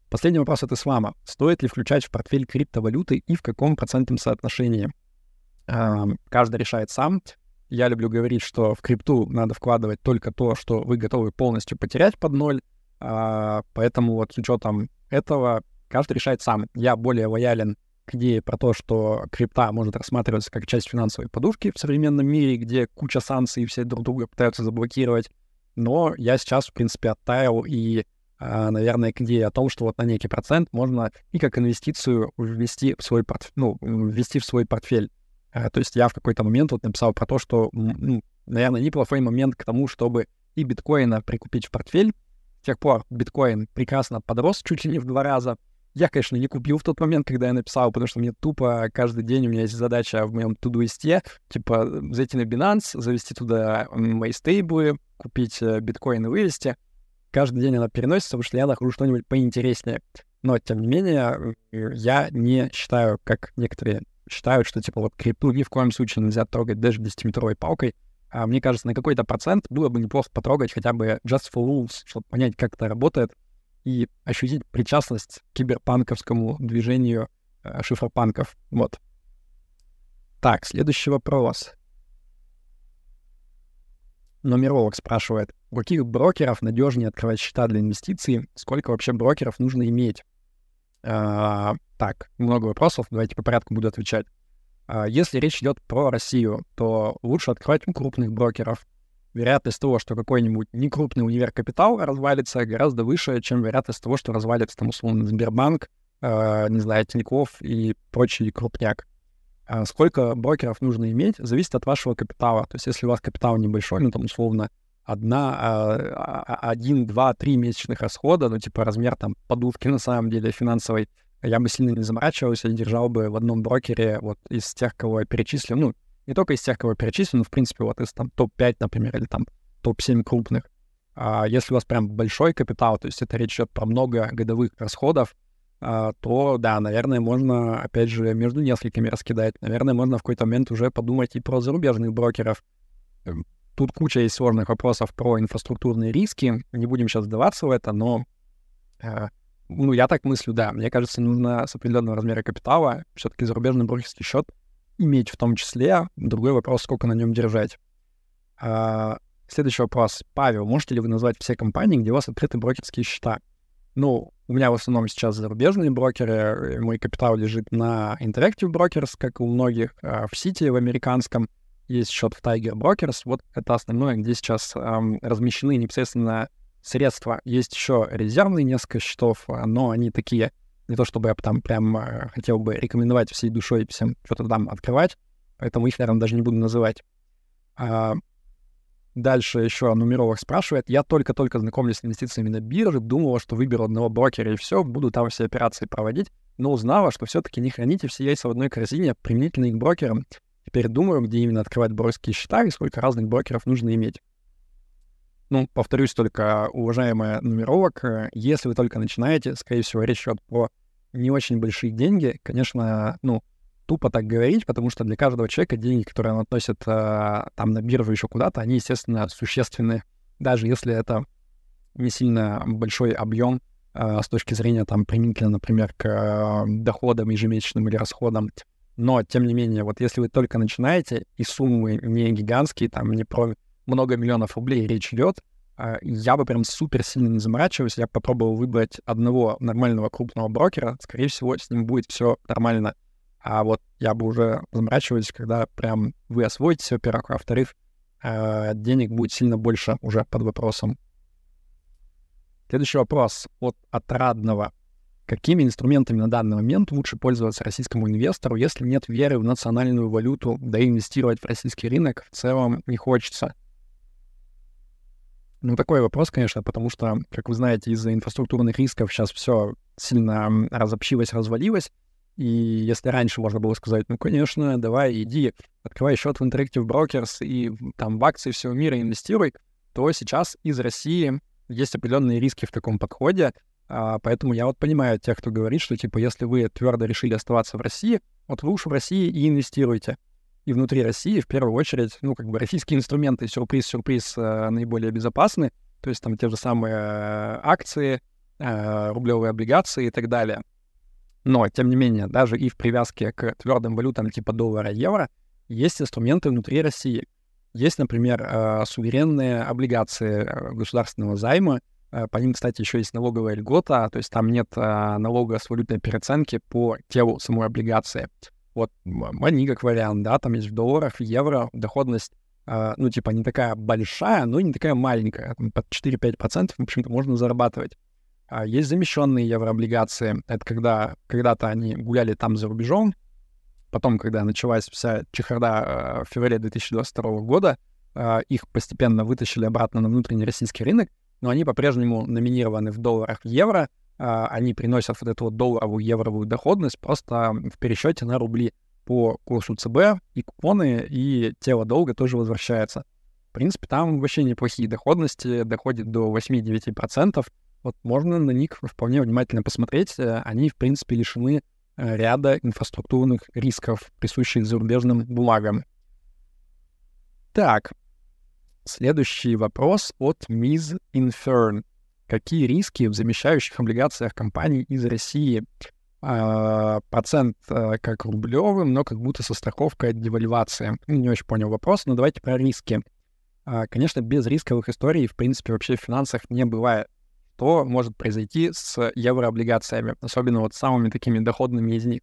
Последний вопрос от Ислама. Стоит ли включать в портфель криптовалюты и в каком процентном соотношении? Э, каждый решает сам. Я люблю говорить, что в крипту надо вкладывать только то, что вы готовы полностью потерять под ноль. А, поэтому вот с учетом этого каждый решает сам. Я более лоялен к идее про то, что крипта может рассматриваться как часть финансовой подушки в современном мире, где куча санкций, все друг друга пытаются заблокировать. Но я сейчас, в принципе, оттаял и, а, наверное, к идее о том, что вот на некий процент можно и как инвестицию ввести в свой, портфель, ну, ввести в свой портфель. Э, то есть я в какой-то момент вот написал про то, что, ну, наверное, неплохой момент к тому, чтобы и биткоина прикупить в портфель. С тех пор биткоин прекрасно подрос чуть ли не в два раза. Я, конечно, не купил в тот момент, когда я написал, потому что мне тупо каждый день у меня есть задача в моем тудуисте, типа зайти на Binance, завести туда мои стейблы, купить э, биткоин и вывести. Каждый день она переносится, потому что я нахожу что-нибудь поинтереснее. Но, тем не менее, э, я не считаю, как некоторые считают, что, типа, вот крипту ни в коем случае нельзя трогать даже 10-метровой палкой. А мне кажется, на какой-то процент было бы неплохо потрогать хотя бы Just for Rules, чтобы понять, как это работает, и ощутить причастность к киберпанковскому движению э, шифропанков. Вот. Так, следующий вопрос. Номеролог спрашивает, у каких брокеров надежнее открывать счета для инвестиций? Сколько вообще брокеров нужно иметь? А, так, много вопросов, давайте по порядку буду отвечать. А, если речь идет про Россию, то лучше открывать у крупных брокеров. Вероятность того, что какой-нибудь некрупный универ капитал развалится, гораздо выше, чем вероятность того, что развалится там условно Сбербанк, э, не знаю, Тинькофф и прочий крупняк. А сколько брокеров нужно иметь, зависит от вашего капитала. То есть если у вас капитал небольшой, ну там условно одна, а, а, один, два, три месячных расхода, ну, типа размер там подушки на самом деле финансовой, я бы сильно не заморачивался и держал бы в одном брокере вот из тех, кого я перечислил, ну, не только из тех, кого я перечислил, но, в принципе, вот из там топ-5, например, или там топ-7 крупных. А если у вас прям большой капитал, то есть это речь идет про много годовых расходов, а, то, да, наверное, можно, опять же, между несколькими раскидать. Наверное, можно в какой-то момент уже подумать и про зарубежных брокеров. Эм, Тут куча есть сложных вопросов про инфраструктурные риски. Не будем сейчас вдаваться в это, но э, ну, я так мыслю, да. Мне кажется, нужно с определенного размера капитала все-таки зарубежный брокерский счет иметь в том числе. Другой вопрос, сколько на нем держать. А, следующий вопрос. Павел, можете ли вы назвать все компании, где у вас открыты брокерские счета? Ну, у меня в основном сейчас зарубежные брокеры. Мой капитал лежит на Interactive Brokers, как у многих, а в Сити, в американском есть счет в Tiger Brokers. Вот это основное, где сейчас эм, размещены непосредственно средства. Есть еще резервные несколько счетов, а, но они такие, не то чтобы я там прям э, хотел бы рекомендовать всей душой всем что-то там открывать, поэтому их, наверное, даже не буду называть. А, дальше еще нумеролог спрашивает. Я только-только знакомлюсь с инвестициями на бирже, думала, что выберу одного брокера и все, буду там все операции проводить, но узнала, что все-таки не храните все яйца в одной корзине применительно к брокерам. Теперь думаю, где именно открывать брокерские счета и сколько разных брокеров нужно иметь. Ну, повторюсь только, уважаемая нумеролог, э, если вы только начинаете, скорее всего, речь идет про не очень большие деньги. Конечно, ну, тупо так говорить, потому что для каждого человека деньги, которые он относит э, там на биржу еще куда-то, они, естественно, существенны, даже если это не сильно большой объем э, с точки зрения там применительно, например, к э, доходам ежемесячным или расходам. Но, тем не менее, вот если вы только начинаете, и суммы не гигантские, там не про много миллионов рублей речь идет, я бы прям супер сильно не заморачивался, я попробовал выбрать одного нормального крупного брокера, скорее всего, с ним будет все нормально. А вот я бы уже заморачивался, когда прям вы освоите во-первых, а во-вторых, а, денег будет сильно больше уже под вопросом. Следующий вопрос от отрадного. Какими инструментами на данный момент лучше пользоваться российскому инвестору, если нет веры в национальную валюту, да и инвестировать в российский рынок в целом не хочется? Ну, такой вопрос, конечно, потому что, как вы знаете, из-за инфраструктурных рисков сейчас все сильно разобщилось, развалилось. И если раньше можно было сказать, ну, конечно, давай, иди, открывай счет в Interactive Brokers и там в акции всего мира инвестируй, то сейчас из России есть определенные риски в таком подходе. А, поэтому я вот понимаю тех, кто говорит, что, типа, если вы твердо решили оставаться в России, вот уж в России и инвестируйте. И внутри России, в первую очередь, ну, как бы российские инструменты, сюрприз-сюрприз, э, наиболее безопасны. То есть там те же самые э, акции, э, рублевые облигации и так далее. Но, тем не менее, даже и в привязке к твердым валютам типа доллара и евро есть инструменты внутри России. Есть, например, суверенные облигации государственного займа. По ним, кстати, еще есть налоговая льгота, то есть там нет налога с валютной переоценки по телу самой облигации. Вот они как вариант, да, там есть в долларах, в евро доходность, ну, типа, не такая большая, но не такая маленькая, там, под 4-5%, в общем-то, можно зарабатывать. А есть замещенные еврооблигации. Это когда когда-то они гуляли там за рубежом. Потом, когда началась вся чехарда э, в феврале 2022 года, э, их постепенно вытащили обратно на внутренний российский рынок, но они по-прежнему номинированы в долларах в евро. Э, они приносят вот эту вот долларовую евровую доходность просто в пересчете на рубли по курсу ЦБ, и купоны, и тело долга тоже возвращается. В принципе, там вообще неплохие доходности, доходит до 8-9%. Вот можно на них вполне внимательно посмотреть. Э, они, в принципе, лишены э, ряда инфраструктурных рисков, присущих зарубежным бумагам. Так, следующий вопрос от Miss Infern. Какие риски в замещающих облигациях компаний из России? А, процент а, как рублевым, но как будто со страховкой от девальвации. Не очень понял вопрос, но давайте про риски. А, конечно, без рисковых историй, в принципе, вообще в финансах не бывает что может произойти с еврооблигациями, особенно вот самыми такими доходными из них.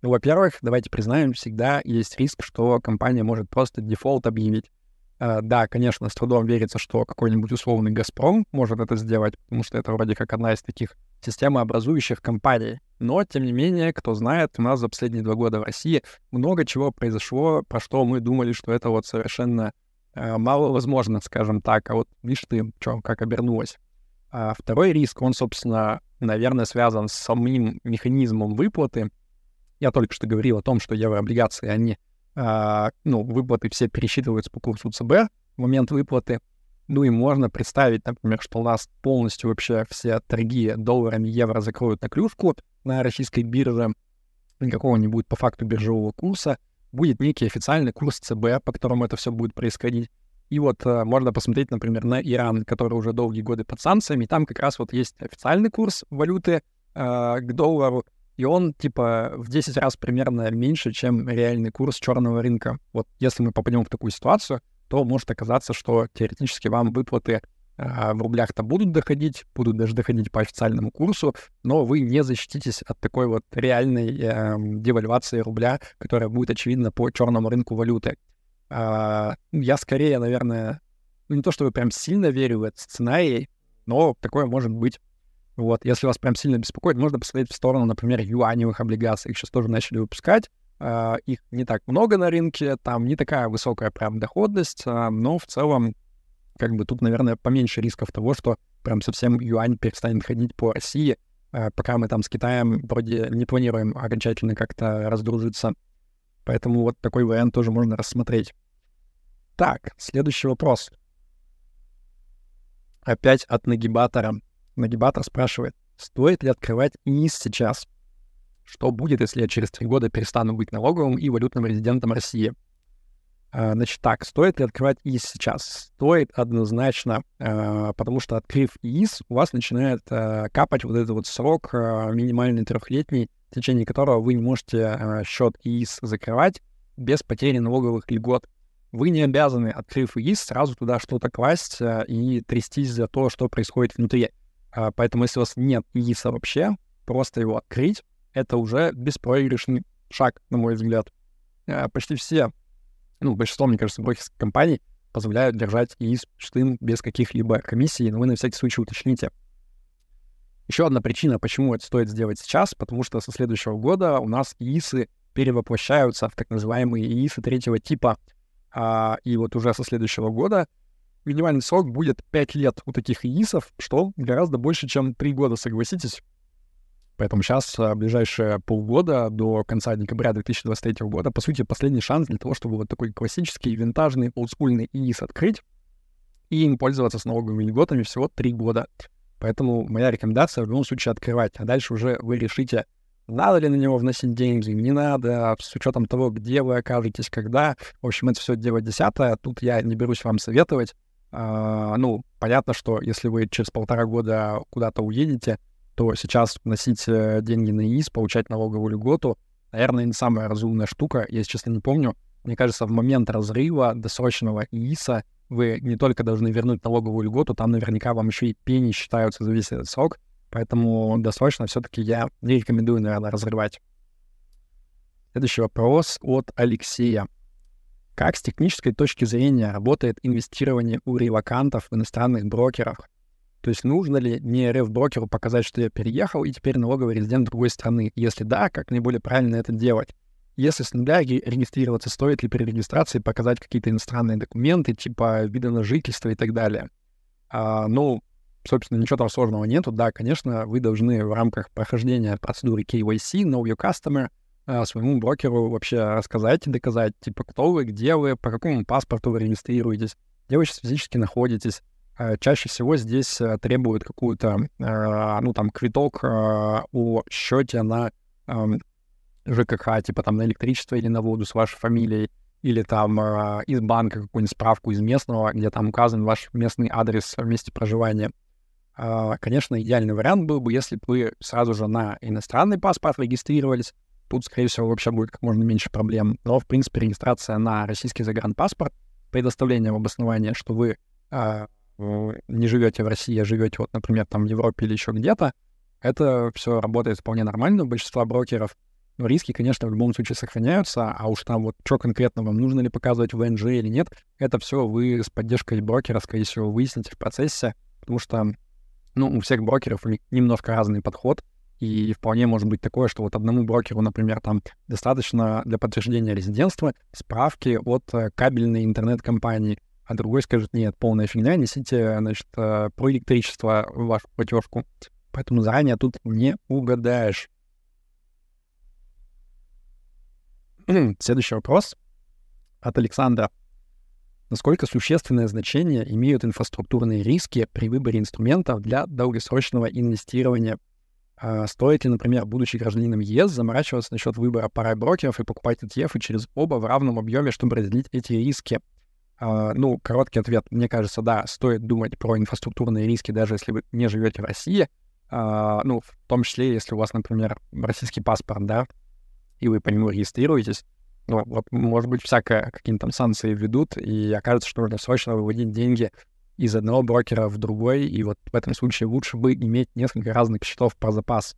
Ну, во-первых, давайте признаем, всегда есть риск, что компания может просто дефолт объявить. Uh, да, конечно, с трудом верится, что какой-нибудь условный «Газпром» может это сделать, потому что это вроде как одна из таких системообразующих компаний. Но, тем не менее, кто знает, у нас за последние два года в России много чего произошло, про что мы думали, что это вот совершенно uh, мало возможно, скажем так. А вот видишь ты, что, как обернулось. А второй риск, он, собственно, наверное, связан с самим механизмом выплаты. Я только что говорил о том, что еврооблигации, они, э, ну, выплаты все пересчитываются по курсу ЦБ в момент выплаты. Ну и можно представить, например, что у нас полностью вообще все торги долларами, евро закроют на клюшку на российской бирже, никакого не будет по факту биржевого курса, будет некий официальный курс ЦБ, по которому это все будет происходить. И вот э, можно посмотреть, например, на Иран, который уже долгие годы под санкциями. Там как раз вот есть официальный курс валюты э, к доллару, и он типа в 10 раз примерно меньше, чем реальный курс черного рынка. Вот если мы попадем в такую ситуацию, то может оказаться, что теоретически вам выплаты э, в рублях-то будут доходить, будут даже доходить по официальному курсу, но вы не защититесь от такой вот реальной э, девальвации рубля, которая будет очевидна по черному рынку валюты. А, я скорее, наверное, ну не то чтобы прям сильно верю в этот сценарий, но такое может быть. Вот, если вас прям сильно беспокоит, можно посмотреть в сторону, например, юаневых облигаций. Их сейчас тоже начали выпускать. Uh, их не так много на рынке, там не такая высокая прям доходность, uh, но в целом, как бы тут, наверное, поменьше рисков того, что прям совсем юань перестанет ходить по России, uh, пока мы там с Китаем вроде не планируем окончательно как-то раздружиться. Поэтому вот такой вариант тоже можно рассмотреть. Так, следующий вопрос. Опять от нагибатора. Нагибатор спрашивает, стоит ли открывать ИИС сейчас? Что будет, если я через три года перестану быть налоговым и валютным резидентом России? А, значит так, стоит ли открывать ИИС сейчас? Стоит однозначно, а, потому что открыв ИИС, у вас начинает а, капать вот этот вот срок минимальный трехлетний, в течение которого вы не можете счет ИИС закрывать без потери налоговых льгот вы не обязаны, открыв ИИС, сразу туда что-то класть и трястись за то, что происходит внутри. А, поэтому если у вас нет ИИСа вообще, просто его открыть, это уже беспроигрышный шаг, на мой взгляд. А, почти все, ну, большинство, мне кажется, брокерских компаний позволяют держать ИИС пустым без каких-либо комиссий, но вы на всякий случай уточните. Еще одна причина, почему это стоит сделать сейчас, потому что со следующего года у нас ИИСы перевоплощаются в так называемые ИИСы третьего типа — а, и вот уже со следующего года минимальный срок будет 5 лет у таких ИИСов, что гораздо больше, чем 3 года, согласитесь. Поэтому сейчас, а, ближайшие полгода до конца декабря 2023 года, по сути, последний шанс для того, чтобы вот такой классический, винтажный, олдскульный ИИС открыть и им пользоваться с налоговыми льготами всего 3 года. Поэтому моя рекомендация в любом случае открывать, а дальше уже вы решите, надо ли на него вносить деньги, не надо, с учетом того, где вы окажетесь, когда. В общем, это все дело десятое. Тут я не берусь вам советовать. А, ну, понятно, что если вы через полтора года куда-то уедете, то сейчас вносить э, деньги на ИИС, получать налоговую льготу, наверное, не самая разумная штука. Я, если честно, не помню. Мне кажется, в момент разрыва досрочного ИИСа вы не только должны вернуть налоговую льготу, там наверняка вам еще и пени считаются за весь этот срок. Поэтому досрочно все-таки я не рекомендую, наверное, разрывать. Следующий вопрос от Алексея. Как с технической точки зрения работает инвестирование у релакантов в иностранных брокерах? То есть нужно ли не РФ-брокеру показать, что я переехал и теперь налоговый резидент другой страны? Если да, как наиболее правильно это делать? Если с нуля регистрироваться, стоит ли при регистрации показать какие-то иностранные документы, типа вида на жительство и так далее? А, ну, собственно, ничего там сложного нету. Да, конечно, вы должны в рамках прохождения процедуры KYC, Know Your Customer, своему брокеру вообще рассказать и доказать, типа, кто вы, где вы, по какому паспорту вы регистрируетесь, где вы сейчас физически находитесь. А, чаще всего здесь а, требуют какую-то, ну, там, квиток о счете на ЖКХ, типа, там, на электричество или на воду с вашей фамилией, или там из банка какую-нибудь справку из местного, где там указан ваш местный адрес месте проживания. Конечно, идеальный вариант был бы, если бы вы сразу же на иностранный паспорт регистрировались. Тут, скорее всего, вообще будет как можно меньше проблем. Но, в принципе, регистрация на российский загранпаспорт, предоставление в обоснование, что вы э, не живете в России, а живете, вот, например, там в Европе или еще где-то, это все работает вполне нормально у большинства брокеров. Но риски, конечно, в любом случае сохраняются, а уж там вот что конкретно вам нужно ли показывать ВНЖ или нет, это все вы с поддержкой брокера, скорее всего, выясните в процессе, потому что ну, у всех брокеров немножко разный подход, и вполне может быть такое, что вот одному брокеру, например, там достаточно для подтверждения резидентства справки от э, кабельной интернет-компании, а другой скажет, нет, полная фигня, несите, значит, э, про электричество вашу платежку. Поэтому заранее тут не угадаешь. Следующий вопрос от Александра. Насколько существенное значение имеют инфраструктурные риски при выборе инструментов для долгосрочного инвестирования? А стоит ли, например, будучи гражданином ЕС, заморачиваться насчет выбора пары брокеров и покупать ETF через оба в равном объеме, чтобы разделить эти риски? Uh, ну, короткий ответ. Мне кажется, да, стоит думать про инфраструктурные риски, даже если вы не живете в России. Uh, ну, в том числе, если у вас, например, российский паспорт, да, и вы по нему регистрируетесь, ну, вот, может быть, всякое, какие-то там санкции ведут, и окажется, что нужно срочно выводить деньги из одного брокера в другой, и вот в этом случае лучше бы иметь несколько разных счетов про запас.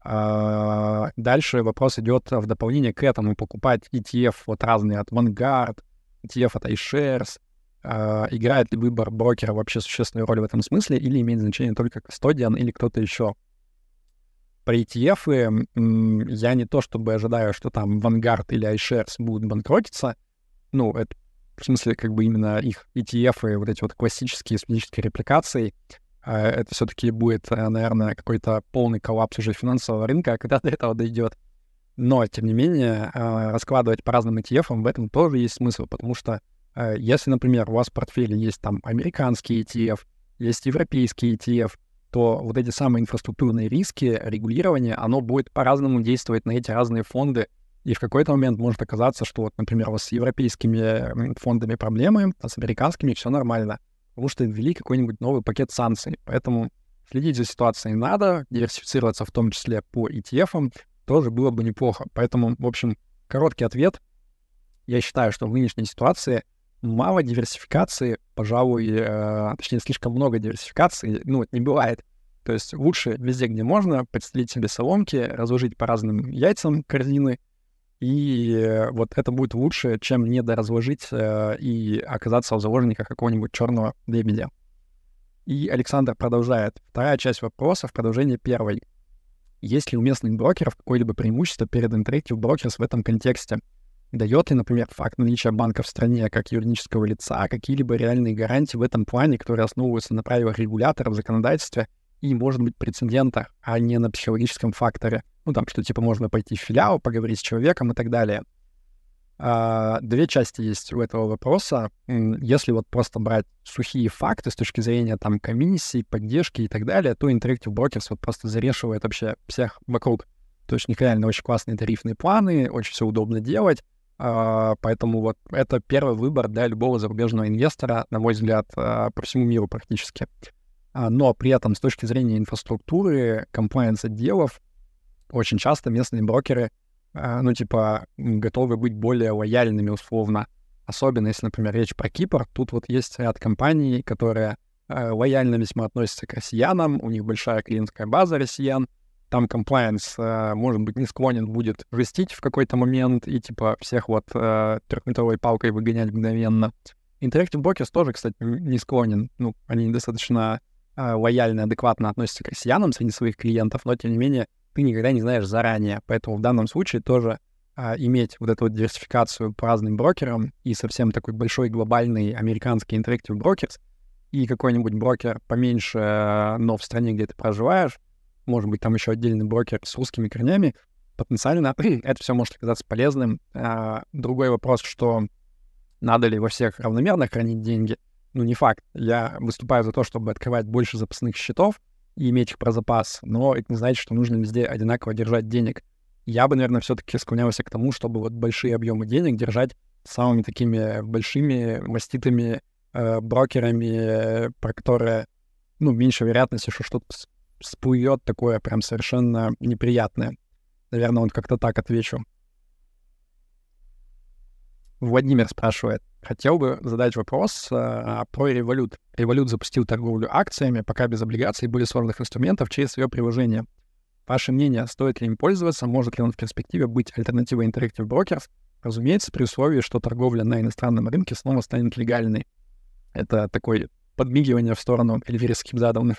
А, дальше вопрос идет в дополнение к этому, покупать ETF вот разные от Vanguard, ETF от iShares, а, играет ли выбор брокера вообще существенную роль в этом смысле, или имеет значение только Custodian или кто-то еще про ETF я не то чтобы ожидаю, что там Vanguard или iShares будут банкротиться. Ну, это в смысле как бы именно их ETF и вот эти вот классические с репликацией. А, это все-таки будет, э, наверное, какой-то полный коллапс уже финансового рынка, когда до этого дойдет. Но, тем не менее, а, раскладывать по разным ETF в этом тоже есть смысл, потому что если, например, у вас в портфеле есть там американский ETF, есть европейский ETF, то вот эти самые инфраструктурные риски, регулирование, оно будет по-разному действовать на эти разные фонды. И в какой-то момент может оказаться, что вот, например, у вас с европейскими фондами проблемы, а с американскими все нормально, потому что ввели какой-нибудь новый пакет санкций. Поэтому следить за ситуацией надо, диверсифицироваться в том числе по ETF, тоже было бы неплохо. Поэтому, в общем, короткий ответ. Я считаю, что в нынешней ситуации мало диверсификации, пожалуй, э, точнее, слишком много диверсификации, ну, не бывает. То есть лучше везде, где можно, подстелить себе соломки, разложить по разным яйцам корзины, и э, вот это будет лучше, чем недоразложить э, и оказаться в заложниках какого-нибудь черного лебедя. И Александр продолжает. Вторая часть вопроса в продолжении первой. Есть ли у местных брокеров какое-либо преимущество перед Interactive Brokers в этом контексте? Дает ли, например, факт наличия банка в стране как юридического лица какие-либо реальные гарантии в этом плане, которые основываются на правилах регулятора в законодательстве и, может быть, прецедентах, а не на психологическом факторе? Ну, там, что, типа, можно пойти в филиал, поговорить с человеком и так далее. А, две части есть у этого вопроса. Если вот просто брать сухие факты с точки зрения там комиссий, поддержки и так далее, то Interactive Brokers вот просто зарешивает вообще всех вокруг. То есть у них реально очень классные тарифные планы, очень все удобно делать. А, поэтому вот это первый выбор для любого зарубежного инвестора, на мой взгляд, а, по всему миру практически. Но при этом с точки зрения инфраструктуры, комплайенс-отделов, очень часто местные брокеры — а, ну, типа, готовы быть более лояльными условно. Особенно если, например, речь про Кипр. Тут вот есть ряд компаний, которые э, лояльно весьма относятся к россиянам, у них большая клиентская база россиян, там комплайенс, может быть, не склонен будет жестить в какой-то момент и, типа, всех вот трехметровой палкой выгонять мгновенно. Interactive Brokers тоже, кстати, не склонен. Ну, они достаточно лояльно, адекватно относятся к россиянам среди своих клиентов, но, тем не менее, ты никогда не знаешь заранее. Поэтому в данном случае тоже а, иметь вот эту вот диверсификацию по разным брокерам и совсем такой большой глобальный американский Interactive Brokers и какой-нибудь брокер поменьше, но в стране, где ты проживаешь, может быть, там еще отдельный брокер с русскими корнями, потенциально это все может оказаться полезным. А, другой вопрос, что надо ли во всех равномерно хранить деньги? Ну, не факт. Я выступаю за то, чтобы открывать больше запасных счетов, и иметь их про запас, но это не значит, что нужно везде одинаково держать денег. Я бы, наверное, все-таки склонялся к тому, чтобы вот большие объемы денег держать самыми такими большими маститыми э, брокерами, про которые, ну, меньше вероятности, что что-то всплывет такое прям совершенно неприятное. Наверное, он как-то так отвечу. Владимир спрашивает. Хотел бы задать вопрос э, про Revolut. Revolut запустил торговлю акциями, пока без облигаций и более сложных инструментов через свое приложение. Ваше мнение, стоит ли им пользоваться, может ли он в перспективе быть альтернативой Interactive Brokers? Разумеется, при условии, что торговля на иностранном рынке снова станет легальной. Это такое подмигивание в сторону Эльвиры Скибзадовны.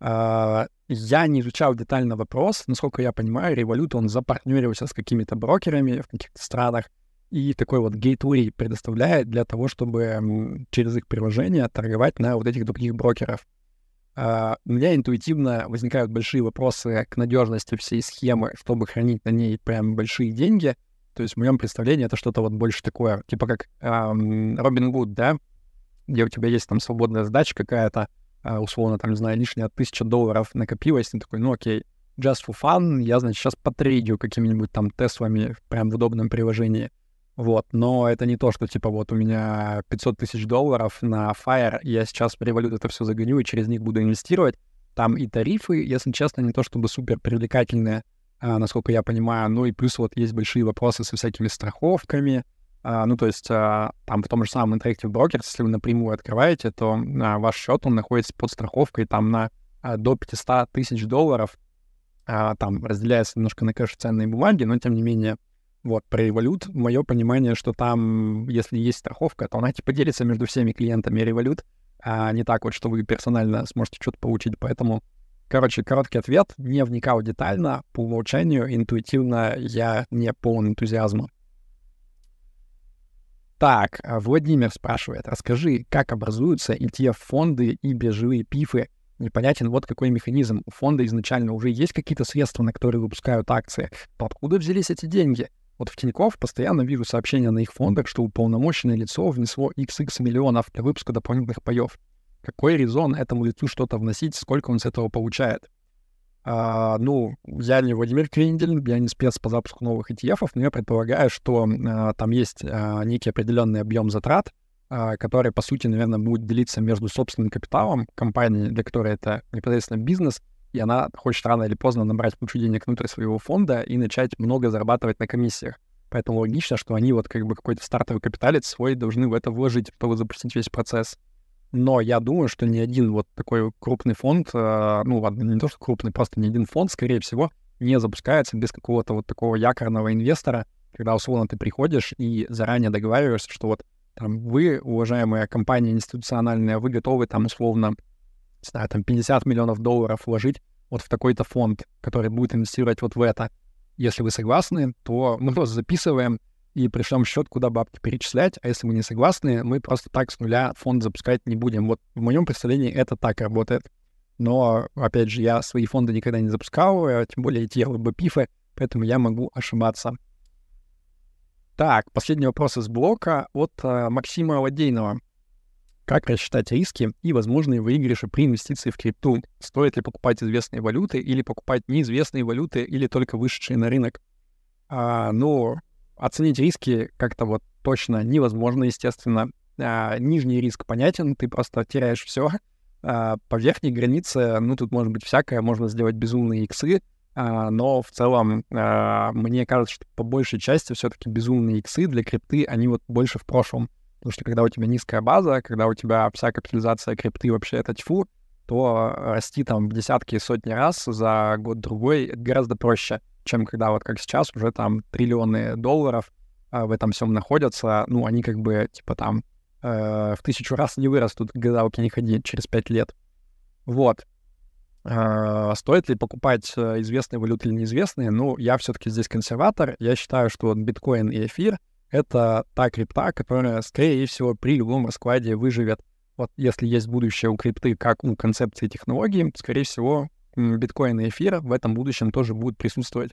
Uh, я не изучал детально вопрос. Насколько я понимаю, Revolut, он запартнерился с какими-то брокерами в каких-то странах, и такой вот гейтвей предоставляет для того, чтобы через их приложение торговать на вот этих других брокеров. Uh, у меня интуитивно возникают большие вопросы к надежности всей схемы, чтобы хранить на ней прям большие деньги. То есть в моем представлении это что-то вот больше такое, типа как Робин um, Гуд, да, где у тебя есть там свободная сдача какая-то, uh, условно, там, не знаю, лишняя тысяча долларов накопилась, ты такой, ну окей, just for fun, я, значит, сейчас потрейдю какими-нибудь там Теслами прям в удобном приложении. Вот, но это не то, что, типа, вот у меня 500 тысяч долларов на Fire, я сейчас Revolut это все загоню и через них буду инвестировать. Там и тарифы, если честно, не то чтобы супер привлекательные, а, насколько я понимаю, ну и плюс вот есть большие вопросы со всякими страховками, а, ну, то есть а, там в том же самом Interactive Brokers, если вы напрямую открываете, то а, ваш счет, он находится под страховкой там на а, до 500 тысяч долларов, а, там разделяется немножко на кэш ценные бумаги, но тем не менее вот, про Revolut, мое понимание, что там, если есть страховка, то она типа делится между всеми клиентами Revolut, а не так вот, что вы персонально сможете что-то получить. Поэтому, короче, короткий ответ. Не вникал детально, по умолчанию, интуитивно я не полон энтузиазма. Так, а Владимир спрашивает, расскажи, как образуются ETF-фонды и биржевые пифы? Непонятен вот какой механизм. У фонда изначально уже есть какие-то средства, на которые выпускают акции. То откуда взялись эти деньги? Вот в Тинькофф постоянно вижу сообщения на их фондах, что уполномоченное лицо внесло XX миллионов для выпуска дополнительных паев. Какой резон этому лицу что-то вносить, сколько он с этого получает? А, ну, я не Владимир Крендель, я не спец по запуску новых ETF, но я предполагаю, что а, там есть а, некий определенный объем затрат, а, который, по сути, наверное, будет делиться между собственным капиталом компании, для которой это непосредственно бизнес, и она хочет рано или поздно набрать кучу денег внутрь своего фонда и начать много зарабатывать на комиссиях. Поэтому логично, что они вот как бы какой-то стартовый капиталец свой должны в это вложить, чтобы запустить весь процесс. Но я думаю, что ни один вот такой крупный фонд, э, ну ладно, не то, что крупный, просто ни один фонд, скорее всего, не запускается без какого-то вот такого якорного инвестора, когда условно ты приходишь и заранее договариваешься, что вот там вы, уважаемая компания институциональная, вы готовы там условно знаю, там 50 миллионов долларов вложить вот в такой-то фонд, который будет инвестировать вот в это. Если вы согласны, то мы просто записываем, и пришлем счет, куда бабки перечислять, а если мы не согласны, мы просто так с нуля фонд запускать не будем. Вот в моем представлении это так работает. Но, опять же, я свои фонды никогда не запускал, а тем более эти ЛБПИФы, поэтому я могу ошибаться. Так, последний вопрос из блока от э, Максима Ладейнова. Как рассчитать риски и возможные выигрыши при инвестиции в крипту? Стоит ли покупать известные валюты или покупать неизвестные валюты или только вышедшие на рынок? А, ну, оценить риски как-то вот точно невозможно, естественно. А, нижний риск понятен, ты просто теряешь все. А, по верхней границе, ну, тут может быть всякое, можно сделать безумные иксы, а, но в целом а, мне кажется, что по большей части все-таки безумные иксы для крипты, они вот больше в прошлом. Потому что когда у тебя низкая база, когда у тебя вся капитализация крипты вообще это тьфу, то расти там в десятки и сотни раз за год-другой гораздо проще, чем когда вот как сейчас уже там триллионы долларов а, в этом всем находятся. Ну, они как бы типа там э, в тысячу раз не вырастут, гадалки не ходи, через пять лет. Вот. Uh, стоит ли покупать uh, известные валюты или неизвестные? Ну, я все-таки здесь консерватор. Я считаю, что вот биткоин и эфир это та крипта, которая, скорее всего, при любом раскладе выживет. Вот если есть будущее у крипты как у концепции технологии, скорее всего, биткоин и эфир в этом будущем тоже будут присутствовать.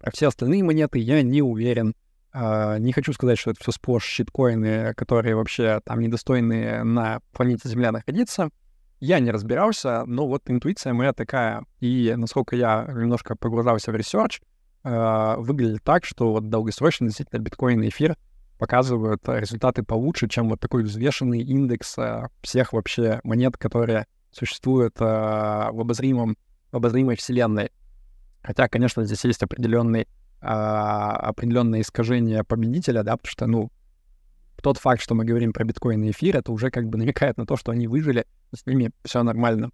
А все остальные монеты я не уверен. Uh, не хочу сказать, что это все сплошь щиткоины, которые вообще там недостойны на планете Земля находиться. Я не разбирался, но вот интуиция моя такая. И насколько я немножко погружался в research, э, выглядит так, что вот долгосрочно действительно биткоин и эфир показывают результаты получше, чем вот такой взвешенный индекс э, всех вообще монет, которые существуют в, обозримом, в обозримой вселенной. Хотя, конечно, здесь есть определенный, э, определенное искажение победителя, да, потому что, ну, тот факт, что мы говорим про биткоин и эфир, это уже как бы намекает на то, что они выжили, с ними все нормально.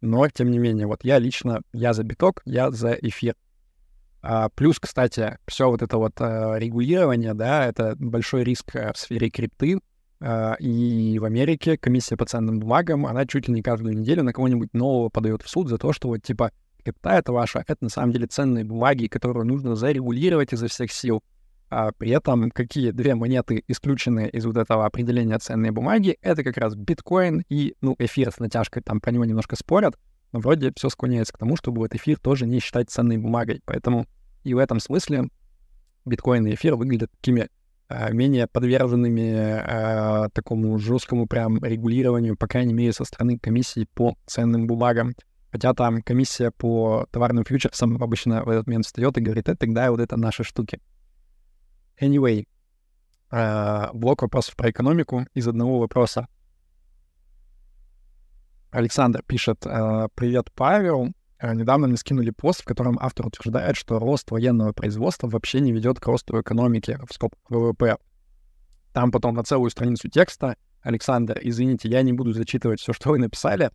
Но, тем не менее, вот я лично, я за биток, я за эфир. А, плюс, кстати, все вот это вот а, регулирование, да, это большой риск а, в сфере крипты. А, и в Америке комиссия по ценным бумагам, она чуть ли не каждую неделю на кого-нибудь нового подает в суд за то, что вот типа крипта это ваша, это на самом деле ценные бумаги, которые нужно зарегулировать изо всех сил. А при этом какие две монеты исключены из вот этого определения ценные бумаги, это как раз биткоин и, ну, эфир с натяжкой, там про него немножко спорят, но вроде все склоняется к тому, чтобы вот эфир тоже не считать ценной бумагой. Поэтому и в этом смысле биткоин и эфир выглядят такими э, менее подверженными э, такому жесткому прям регулированию, по крайней мере, со стороны комиссии по ценным бумагам. Хотя там комиссия по товарным фьючерсам обычно в этот момент встает и говорит, это тогда вот это наши штуки. Anyway, э, блок вопросов про экономику из одного вопроса. Александр пишет, э, привет, Павел. Э, недавно мне скинули пост, в котором автор утверждает, что рост военного производства вообще не ведет к росту экономики в скобках ВВП. Там потом на целую страницу текста. Александр, извините, я не буду зачитывать все, что вы написали,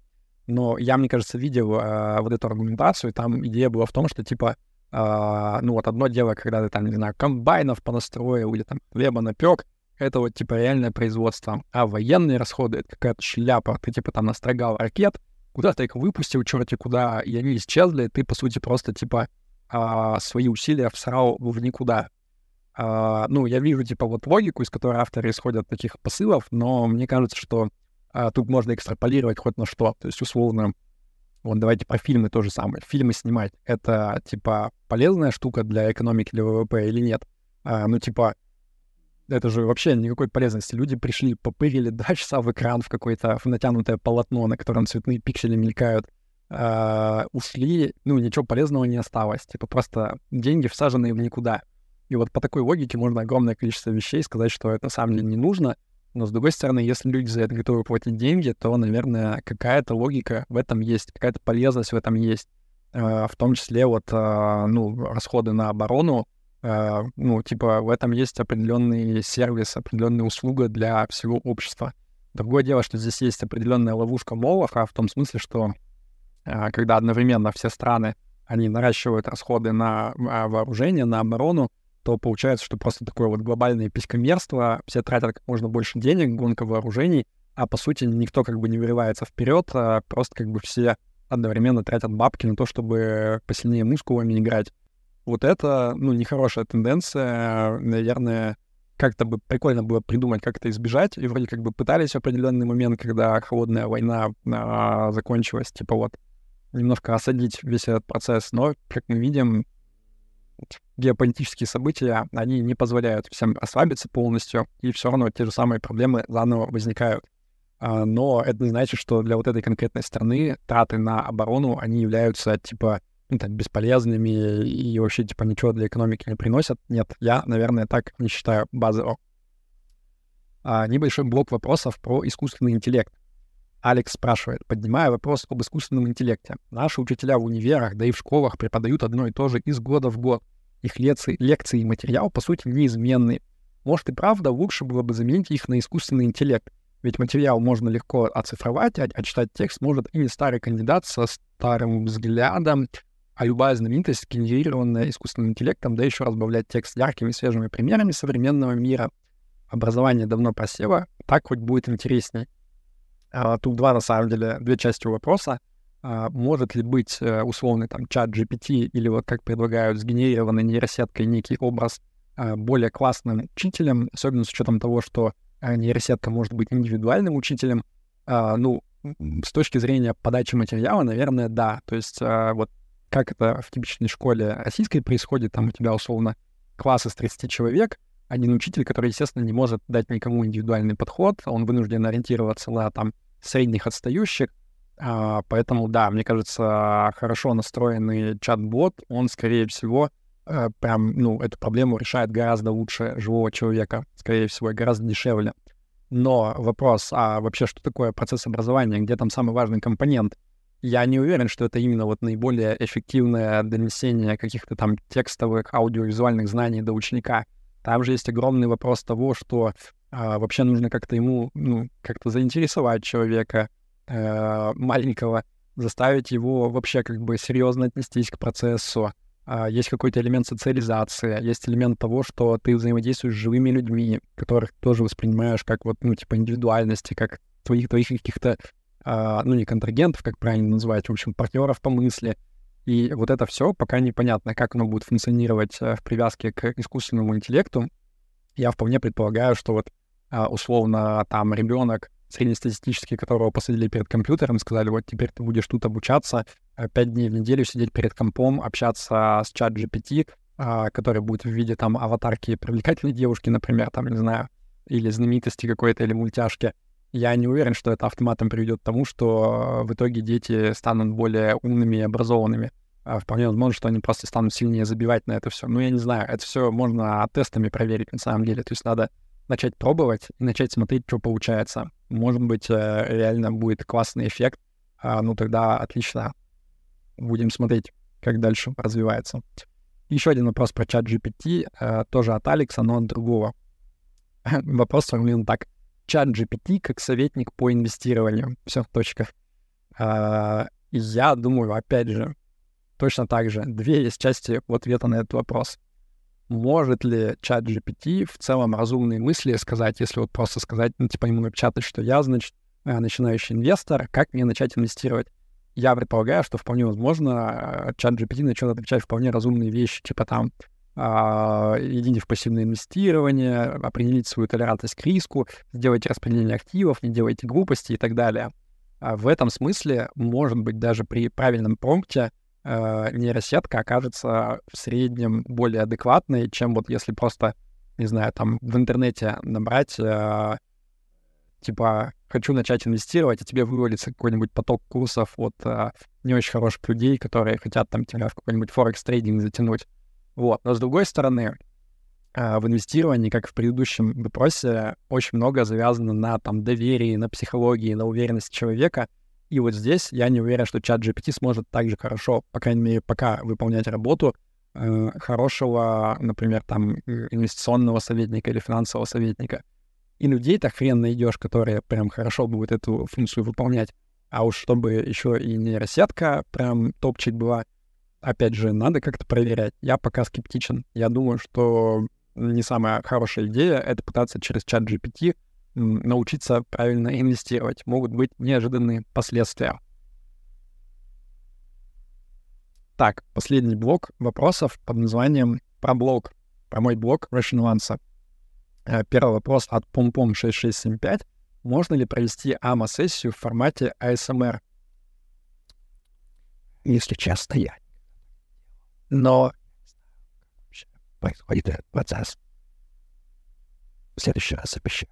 но я, мне кажется, видел э, вот эту аргументацию, там идея была в том, что, типа, э, ну вот одно дело, когда ты там, не знаю, комбайнов понастроил или там хлеба напек, это вот, типа, реальное производство. А военные расходы — это какая-то шляпа. Ты, типа, там настрогал ракет, куда ты их выпустил, черти куда, и они исчезли, ты, по сути, просто, типа, а, свои усилия всрал в никуда. А, ну, я вижу, типа, вот логику, из которой авторы исходят таких посылов, но мне кажется, что а, тут можно экстраполировать хоть на что. То есть, условно, вот давайте про фильмы то же самое. Фильмы снимать — это, типа, полезная штука для экономики, для ВВП или нет? А, ну, типа, это же вообще никакой полезности. Люди пришли, попырили два часа в экран в какое-то в натянутое полотно, на котором цветные пиксели мелькают, э, ушли, ну, ничего полезного не осталось. Типа просто деньги всаженные в никуда. И вот по такой логике можно огромное количество вещей сказать, что это на самом деле не нужно. Но, с другой стороны, если люди за это готовы платить деньги, то, наверное, какая-то логика в этом есть, какая-то полезность в этом есть. Э, в том числе вот, э, ну, расходы на оборону, ну, типа, в этом есть определенный сервис, определенная услуга для всего общества. Другое дело, что здесь есть определенная ловушка Молоха в том смысле, что э, когда одновременно все страны, они наращивают расходы на а, вооружение, на оборону, то получается, что просто такое вот глобальное писькомерство, все тратят как можно больше денег, гонка вооружений, а по сути никто как бы не вырывается вперед, а просто как бы все одновременно тратят бабки на то, чтобы посильнее мускулами играть вот это, ну, нехорошая тенденция. Наверное, как-то бы прикольно было придумать, как это избежать, и вроде как бы пытались в определенный момент, когда холодная война а, закончилась, типа вот немножко осадить весь этот процесс, но, как мы видим, геополитические события, они не позволяют всем расслабиться полностью, и все равно те же самые проблемы заново возникают. А, но это не значит, что для вот этой конкретной страны траты на оборону, они являются, типа, там, бесполезными и вообще, типа, ничего для экономики не приносят. Нет, я, наверное, так не считаю базово. А, небольшой блок вопросов про искусственный интеллект. Алекс спрашивает, поднимая вопрос об искусственном интеллекте. Наши учителя в универах, да и в школах преподают одно и то же из года в год. Их лекции, лекции и материал, по сути, неизменны. Может и правда, лучше было бы заменить их на искусственный интеллект. Ведь материал можно легко оцифровать, а, а читать текст может и не старый кандидат со старым взглядом, а любая знаменитость, генерированная искусственным интеллектом, да еще разбавлять текст яркими свежими примерами современного мира. Образование давно просело, так хоть будет интересней. А, тут два, на самом деле, две части вопроса. А, может ли быть э, условный там чат GPT или вот как предлагают сгенерированной нейросеткой некий образ а, более классным учителем, особенно с учетом того, что а, нейросетка может быть индивидуальным учителем. А, ну, с точки зрения подачи материала, наверное, да. То есть а, вот как это в типичной школе российской происходит, там у тебя условно класс из 30 человек, один учитель, который, естественно, не может дать никому индивидуальный подход, он вынужден ориентироваться на там средних отстающих, а, поэтому, да, мне кажется, хорошо настроенный чат-бот, он, скорее всего, а, прям, ну, эту проблему решает гораздо лучше живого человека, скорее всего, гораздо дешевле. Но вопрос, а вообще что такое процесс образования, где там самый важный компонент? Я не уверен, что это именно вот наиболее эффективное донесение каких-то там текстовых, аудиовизуальных знаний до ученика. Там же есть огромный вопрос того, что а, вообще нужно как-то ему, ну, как-то заинтересовать человека э, маленького, заставить его вообще как бы серьезно отнестись к процессу. А, есть какой-то элемент социализации, есть элемент того, что ты взаимодействуешь с живыми людьми, которых тоже воспринимаешь как вот, ну, типа индивидуальности, как твоих, твоих каких-то, ну, не контрагентов, как правильно называть, в общем, партнеров по мысли. И вот это все пока непонятно, как оно будет функционировать э, в привязке к искусственному интеллекту. Я вполне предполагаю, что вот а, условно там ребенок среднестатистический, которого посадили перед компьютером, сказали, вот теперь ты будешь тут обучаться, э, пять дней в неделю сидеть перед компом, общаться с чат GPT, а, который будет в виде там аватарки привлекательной девушки, например, там, не знаю, или знаменитости какой-то, или мультяшки. Я не уверен, что это автоматом приведет к тому, что в итоге дети станут более умными и образованными. А вполне возможно, что они просто станут сильнее забивать на это все. Ну, я не знаю, это все можно тестами проверить на самом деле. То есть надо начать пробовать и начать смотреть, что получается. Может быть, э, реально будет классный эффект. А, ну, тогда отлично. Будем смотреть, как дальше развивается. Еще один вопрос про чат GPT, э, тоже от Алекса, но от другого. Вопрос сформулирован так. Чат GPT как советник по инвестированию. Все, точка. А, я думаю, опять же, точно так же. Две есть части ответа на этот вопрос может ли чат GPT в целом разумные мысли сказать, если вот просто сказать, ну, типа ему напечатать, что я, значит, э, начинающий инвестор, как мне начать инвестировать? Я предполагаю, что вполне возможно, э, чат GPT начнет отвечать вполне разумные вещи, типа там, а, в пассивное инвестирование, определить свою толерантность к риску, сделайте распределение активов, не делайте глупости и так далее. А в этом смысле, может быть, даже при правильном промпте э, нейросетка окажется в среднем более адекватной, чем вот если просто, не знаю, там в интернете набрать, э, типа, хочу начать инвестировать, и тебе вывалится какой-нибудь поток курсов от э, не очень хороших людей, которые хотят там тебя в какой-нибудь форекс-трейдинг затянуть. Вот. Но с другой стороны, э, в инвестировании, как в предыдущем вопросе, очень много завязано на там доверии, на психологии, на уверенности человека — и вот здесь я не уверен, что чат GPT сможет так же хорошо, по крайней мере, пока выполнять работу э, хорошего, например, там, инвестиционного советника или финансового советника. И людей так хрен найдешь, которые прям хорошо будут эту функцию выполнять. А уж чтобы еще и нейросетка прям топчик была, опять же, надо как-то проверять. Я пока скептичен. Я думаю, что не самая хорошая идея — это пытаться через чат GPT научиться правильно инвестировать. Могут быть неожиданные последствия. Так, последний блок вопросов под названием про блог, про мой блог Russian Answer. Э, первый вопрос от pompom6675. Можно ли провести AMA-сессию в формате ASMR? Если честно, я. Но происходит этот процесс. В следующий раз обещаю.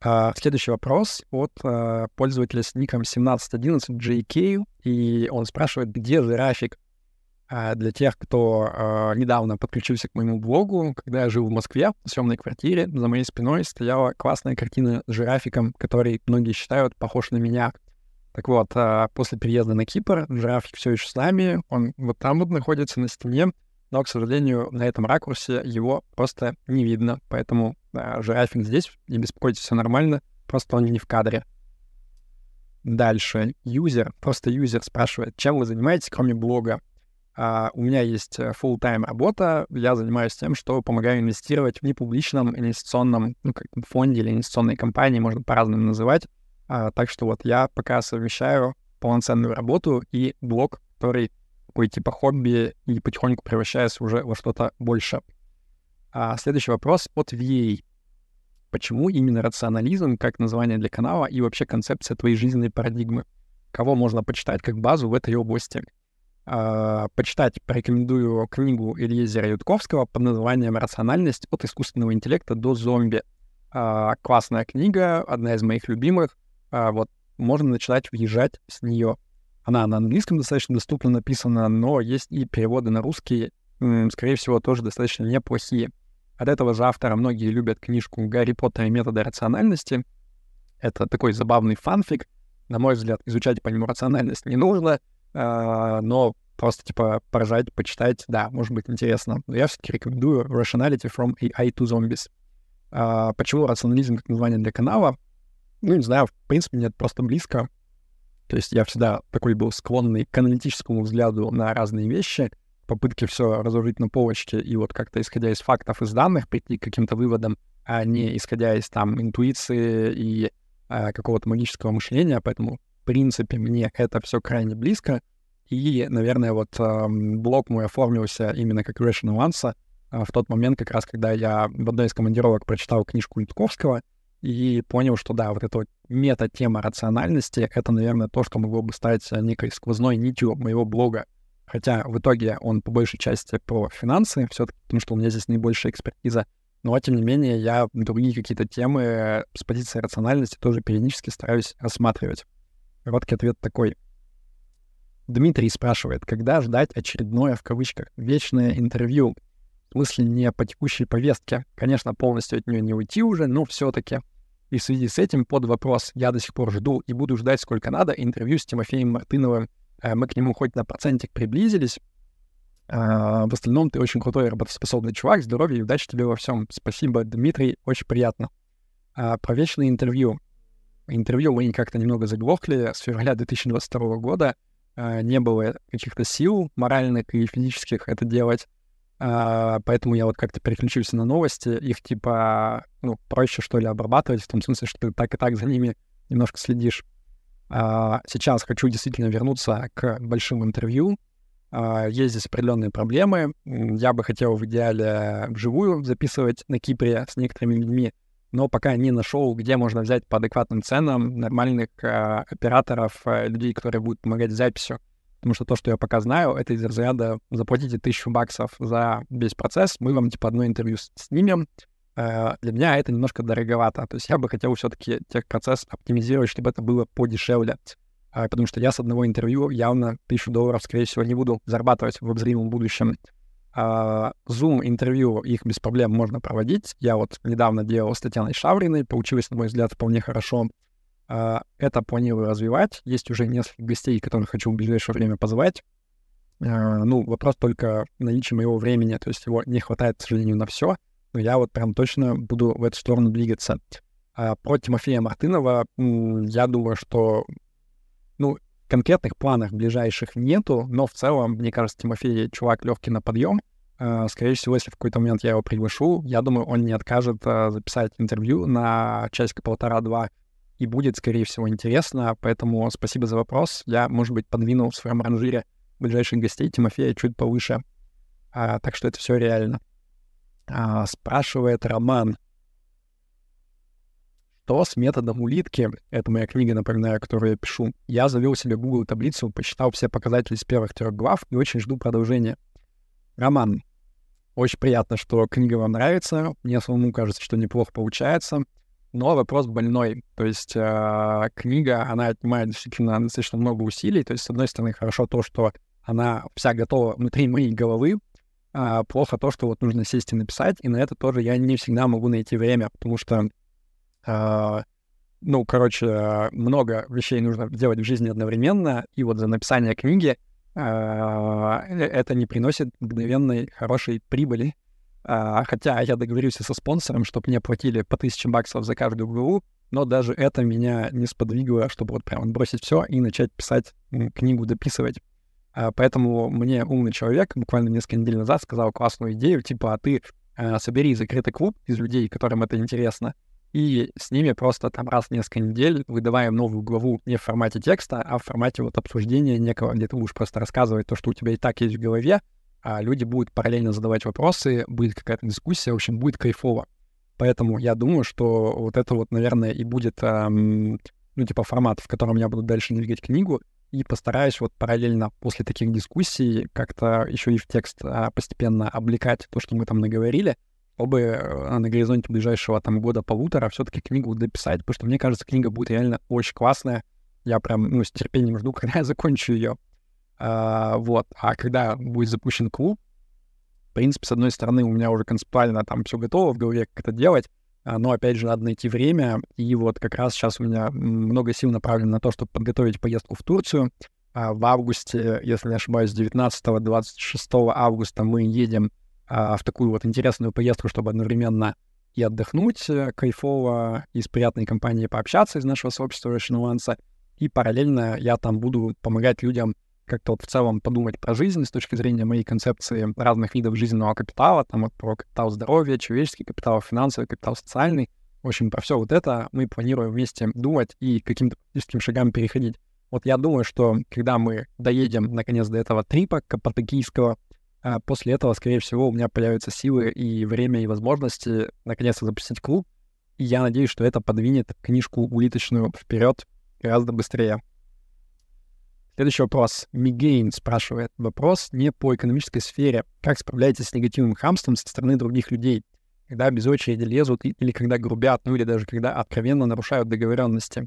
А, следующий вопрос от а, пользователя с ником 1711JK, и он спрашивает, где же график а, для тех, кто а, недавно подключился к моему блогу, когда я жил в Москве в съемной квартире, за моей спиной стояла классная картина с жирафиком, который многие считают похож на меня. Так вот, а, после переезда на Кипр жирафик все еще с нами, он вот там вот находится на стене, но, к сожалению, на этом ракурсе его просто не видно. Поэтому э, жирафик здесь, не беспокойтесь, все нормально, просто он не в кадре. Дальше. Юзер, просто юзер спрашивает, чем вы занимаетесь, кроме блога? Uh, у меня есть э, full-time работа, я занимаюсь тем, что помогаю инвестировать в непубличном инвестиционном ну, как фонде или инвестиционной компании, можно по-разному называть. Uh, так что вот я пока совмещаю полноценную работу и блог, который такой типа хобби и потихоньку превращается уже во что-то больше. А следующий вопрос от VA. Почему именно рационализм как название для канала и вообще концепция твоей жизненной парадигмы? Кого можно почитать как базу в этой области? А, почитать порекомендую книгу Ильезера Ютковского под названием «Рациональность от искусственного интеллекта до зомби». А, классная книга, одна из моих любимых. А, вот можно начинать въезжать с нее. Она на английском достаточно доступно написана, но есть и переводы на русский, скорее всего, тоже достаточно неплохие. От этого же автора многие любят книжку «Гарри Поттер и методы рациональности». Это такой забавный фанфик. На мой взгляд, изучать по нему рациональность не нужно, э, но просто, типа, поражать, почитать, да, может быть интересно. Но я все-таки рекомендую Rationality from AI to Zombies. Э, почему рационализм как название для канала? Ну, не знаю, в принципе, мне это просто близко. То есть я всегда такой был склонный к аналитическому взгляду на разные вещи, попытки все разложить на полочке и вот как-то исходя из фактов, из данных прийти к каким-то выводам, а не исходя из там интуиции и а, какого-то магического мышления. Поэтому, в принципе, мне это все крайне близко. И, наверное, вот э, блог мой оформился именно как Rational Answer э, в тот момент, как раз когда я в одной из командировок прочитал книжку Литковского — и понял, что да, вот эта вот мета-тема рациональности — это, наверное, то, что могло бы стать некой сквозной нитью моего блога. Хотя в итоге он по большей части про финансы, все таки потому что у меня здесь наибольшая экспертиза. Но, тем не менее, я другие какие-то темы с позиции рациональности тоже периодически стараюсь рассматривать. Короткий ответ такой. Дмитрий спрашивает, когда ждать очередное, в кавычках, вечное интервью? В смысле, не по текущей повестке. Конечно, полностью от нее не уйти уже, но все-таки. И в связи с этим под вопрос я до сих пор жду и буду ждать сколько надо интервью с Тимофеем Мартыновым. Э, мы к нему хоть на процентик приблизились. А, в остальном ты очень крутой работоспособный чувак. Здоровья и удачи тебе во всем. Спасибо, Дмитрий, очень приятно. А, про вечное интервью. Интервью мы как-то немного заглохли с февраля 2022 года. А, не было каких-то сил моральных и физических это делать. Uh, поэтому я вот как-то переключился на новости. Их типа, ну, проще, что ли, обрабатывать, в том смысле, что ты так и так за ними немножко следишь. Uh, сейчас хочу действительно вернуться к большим интервью. Uh, есть здесь определенные проблемы. Я бы хотел в идеале вживую записывать на Кипре с некоторыми людьми, но пока не нашел, где можно взять по адекватным ценам нормальных операторов, людей, которые будут помогать с записью. Потому что то, что я пока знаю, это из разряда заплатите тысячу баксов за весь процесс, мы вам типа одно интервью снимем. Э, для меня это немножко дороговато. То есть я бы хотел все-таки техпроцесс оптимизировать, чтобы это было подешевле. Э, потому что я с одного интервью явно тысячу долларов, скорее всего, не буду зарабатывать в обозримом будущем. Uh, Zoom интервью их без проблем можно проводить. Я вот недавно делал с Татьяной Шавриной, получилось, на мой взгляд, вполне хорошо. А, это планирую развивать. Есть уже несколько гостей, которых хочу в ближайшее время позвать. А, ну, вопрос только наличия моего времени, то есть его не хватает, к сожалению, на все, но я вот прям точно буду в эту сторону двигаться. А про Тимофея Мартынова я думаю, что, ну, конкретных планов ближайших нету, но в целом, мне кажется, Тимофей чувак легкий на подъем. Скорее всего, если в какой-то момент я его приглашу, я думаю, он не откажет записать интервью на часика-полтора-два и будет, скорее всего, интересно. Поэтому спасибо за вопрос. Я, может быть, подвинул в своем ранжире ближайших гостей Тимофея чуть повыше. А, так что это все реально. А, спрашивает Роман. Что с методом улитки? Это моя книга, напоминаю, которую я пишу. Я завел себе Google таблицу, посчитал все показатели с первых трех глав и очень жду продолжения. Роман, очень приятно, что книга вам нравится. Мне самому кажется, что неплохо получается. Но вопрос больной. То есть э, книга, она отнимает действительно достаточно много усилий. То есть, с одной стороны, хорошо то, что она вся готова внутри моей головы, а плохо то, что вот нужно сесть и написать, и на это тоже я не всегда могу найти время, потому что, а, ну, короче, много вещей нужно делать в жизни одновременно, и вот за написание книги а, э, это не приносит мгновенной хорошей прибыли. А, хотя я договорился со спонсором, чтобы мне платили по тысяче баксов за каждую главу, но даже это меня не сподвигло, чтобы вот прям бросить все и начать писать книгу, дописывать. А, поэтому мне умный человек буквально несколько недель назад сказал классную идею, типа, а ты а, собери закрытый клуб из людей, которым это интересно, и с ними просто там раз в несколько недель выдаваем новую главу не в формате текста, а в формате вот обсуждения некого, где ты будешь просто рассказывать то, что у тебя и так есть в голове, а люди будут параллельно задавать вопросы, будет какая-то дискуссия, в общем, будет кайфово. Поэтому я думаю, что вот это вот, наверное, и будет, эм, ну, типа, формат, в котором я буду дальше двигать книгу и постараюсь вот параллельно после таких дискуссий как-то еще и в текст а, постепенно облекать то, что мы там наговорили, чтобы э, на горизонте ближайшего там года-полутора все-таки книгу дописать, потому что мне кажется, книга будет реально очень классная. Я прям, ну, с терпением жду, когда я закончу ее. А, вот. А когда будет запущен клуб, в принципе, с одной стороны, у меня уже концептуально там все готово в голове, как это делать, а, но, опять же, надо найти время. И вот как раз сейчас у меня много сил направлено на то, чтобы подготовить поездку в Турцию. А, в августе, если не ошибаюсь, 19-26 августа мы едем в такую вот интересную поездку, чтобы одновременно и отдохнуть э, кайфово, и с приятной компанией пообщаться из нашего сообщества Russian Nuance, и параллельно я там буду помогать людям как-то вот в целом подумать про жизнь с точки зрения моей концепции разных видов жизненного капитала, там вот про капитал здоровья, человеческий капитал, финансовый капитал, социальный. В общем, про все вот это мы планируем вместе думать и каким-то практическим шагам переходить. Вот я думаю, что когда мы доедем наконец до этого трипа каппадокийского, а после этого, скорее всего, у меня появятся силы и время, и возможности наконец-то запустить клуб. И я надеюсь, что это подвинет книжку улиточную вперед гораздо быстрее. Следующий вопрос. Мигейн спрашивает. Вопрос не по экономической сфере. Как справляетесь с негативным хамством со стороны других людей? Когда без очереди лезут или когда грубят, ну или даже когда откровенно нарушают договоренности.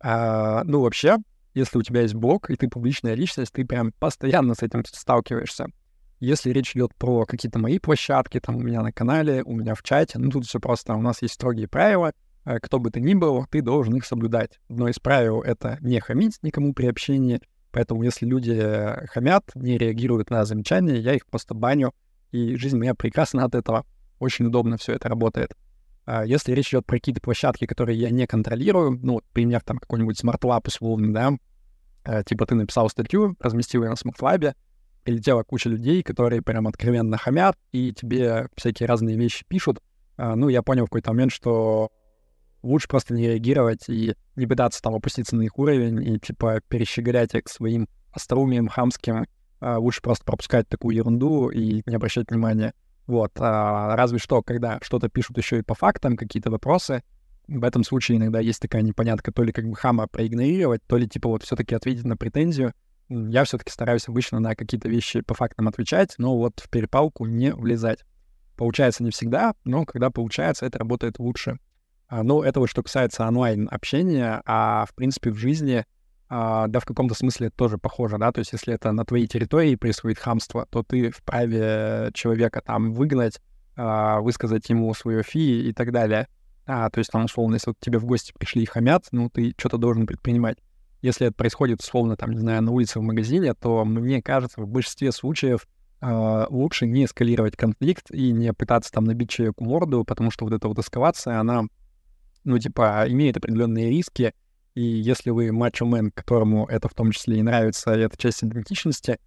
А, ну вообще, если у тебя есть блог и ты публичная личность, ты прям постоянно с этим сталкиваешься. Если речь идет про какие-то мои площадки, там у меня на канале, у меня в чате, ну тут все просто, у нас есть строгие правила, кто бы ты ни был, ты должен их соблюдать. Но из правил — это не хамить никому при общении, поэтому если люди э, хамят, не реагируют на замечания, я их просто баню, и жизнь моя прекрасна от этого. Очень удобно все это работает. А если речь идет про какие-то площадки, которые я не контролирую, ну, пример там какой-нибудь смарт-лаб условно, да, э, типа ты написал статью, разместил ее на смарт-лабе, прилетела куча людей, которые прям откровенно хамят, и тебе всякие разные вещи пишут. А, ну, я понял в какой-то момент, что лучше просто не реагировать и не пытаться там опуститься на их уровень и, типа, перещеголять их своим остроумием хамским. А лучше просто пропускать такую ерунду и не обращать внимания. Вот. А разве что, когда что-то пишут еще и по фактам, какие-то вопросы, в этом случае иногда есть такая непонятка, то ли как бы хама проигнорировать, то ли типа вот все-таки ответить на претензию. Я все-таки стараюсь обычно на какие-то вещи по фактам отвечать, но вот в перепалку не влезать. Получается не всегда, но когда получается, это работает лучше. А, ну, это вот что касается онлайн-общения, а в принципе в жизни, а, да, в каком-то смысле тоже похоже, да, то есть если это на твоей территории происходит хамство, то ты вправе человека там выгнать, а, высказать ему свое фи и так далее. А, то есть там, условно, если вот тебе в гости пришли и хамят, ну, ты что-то должен предпринимать. Если это происходит, условно, там, не знаю, на улице, в магазине, то мне кажется, в большинстве случаев лучше не эскалировать конфликт и не пытаться там набить человеку морду, потому что вот эта вот эскалация, она ну, типа, имеет определенные риски, и если вы мачо-мен, которому это в том числе и нравится, и это часть идентичности,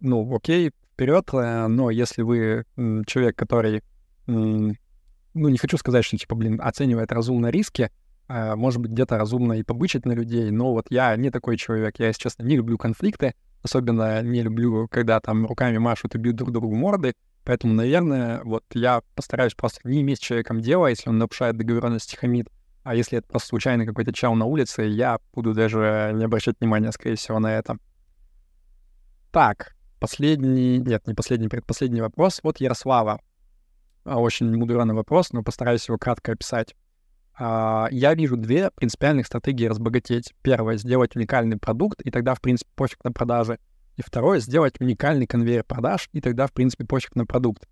ну, окей, вперед, э, но если вы человек, который, ну, не хочу сказать, что, типа, блин, оценивает разумно риски, а, может быть, где-то разумно и побычить на людей, но вот я не такой человек, я, если честно, не люблю конфликты, особенно не люблю, когда там руками машут и бьют друг другу морды, Поэтому, наверное, вот я постараюсь просто не иметь с человеком дела, если он нарушает договоренности хамид, а если это просто случайно какой-то чал на улице, я буду даже не обращать внимания, скорее всего, на это. Так, последний, нет, не последний, предпоследний вопрос. Вот Ярослава. А, очень мудреный вопрос, но постараюсь его кратко описать. А, я вижу две принципиальных стратегии разбогатеть. Первое — сделать уникальный продукт, и тогда, в принципе, пофиг на продажи. И второе — сделать уникальный конвейер продаж, и тогда, в принципе, пофиг на продукт.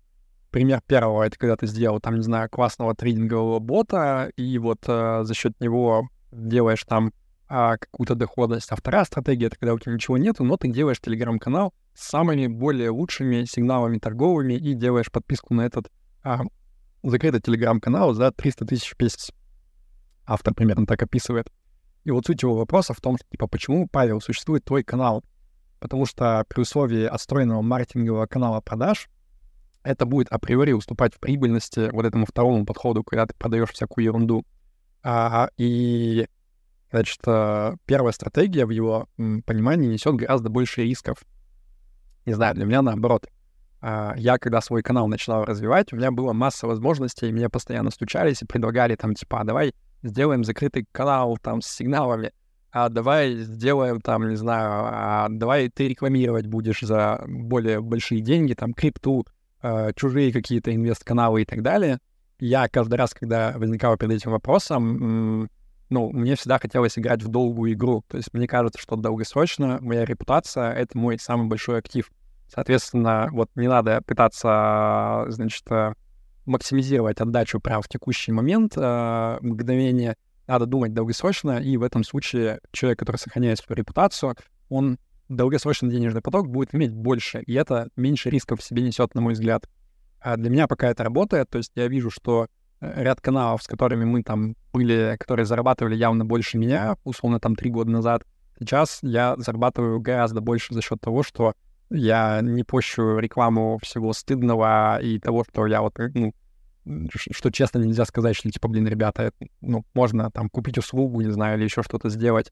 Пример первого — это когда ты сделал, там, не знаю, классного трейдингового бота, и вот э, за счет него делаешь там э, какую-то доходность. А вторая стратегия — это когда у тебя ничего нету, но ты делаешь телеграм-канал с самыми более лучшими сигналами торговыми и делаешь подписку на этот э, закрытый телеграм-канал за 300 тысяч в. Автор примерно так описывает. И вот суть его вопроса в том, что, типа, почему, Павел, существует твой канал? Потому что при условии отстроенного маркетингового канала продаж это будет априори уступать в прибыльности вот этому второму подходу, когда ты продаешь всякую ерунду. А, и, значит, э, первая стратегия в его понимании несет гораздо больше рисков. Не знаю, для меня наоборот. А, я, когда свой канал начинал развивать, у меня было масса возможностей, мне постоянно стучались и предлагали там, типа, а давай сделаем закрытый канал там с сигналами, а давай сделаем там, не знаю, а давай ты рекламировать будешь за более большие деньги, там, крипту, э, чужие какие-то инвест-каналы и так далее. Я каждый раз, когда возникал перед этим вопросом, ну, мне всегда хотелось играть в долгую игру. То есть мне кажется, что долгосрочно моя репутация — это мой самый большой актив. Соответственно, вот не надо пытаться, значит, э, максимизировать отдачу прямо в текущий момент, э, мгновение. Надо думать долгосрочно, и в этом случае человек, который сохраняет свою репутацию, он долгосрочный денежный поток будет иметь больше, и это меньше рисков в себе несет, на мой взгляд. А для меня пока это работает, то есть я вижу, что э, ряд каналов, с которыми мы там были, которые зарабатывали явно больше меня, условно там три года назад, сейчас я зарабатываю гораздо больше за счет того, что я не пощу рекламу всего стыдного и того, что я вот, ну, что честно нельзя сказать, что типа, блин, ребята, ну, можно там купить услугу, не знаю, или еще что-то сделать.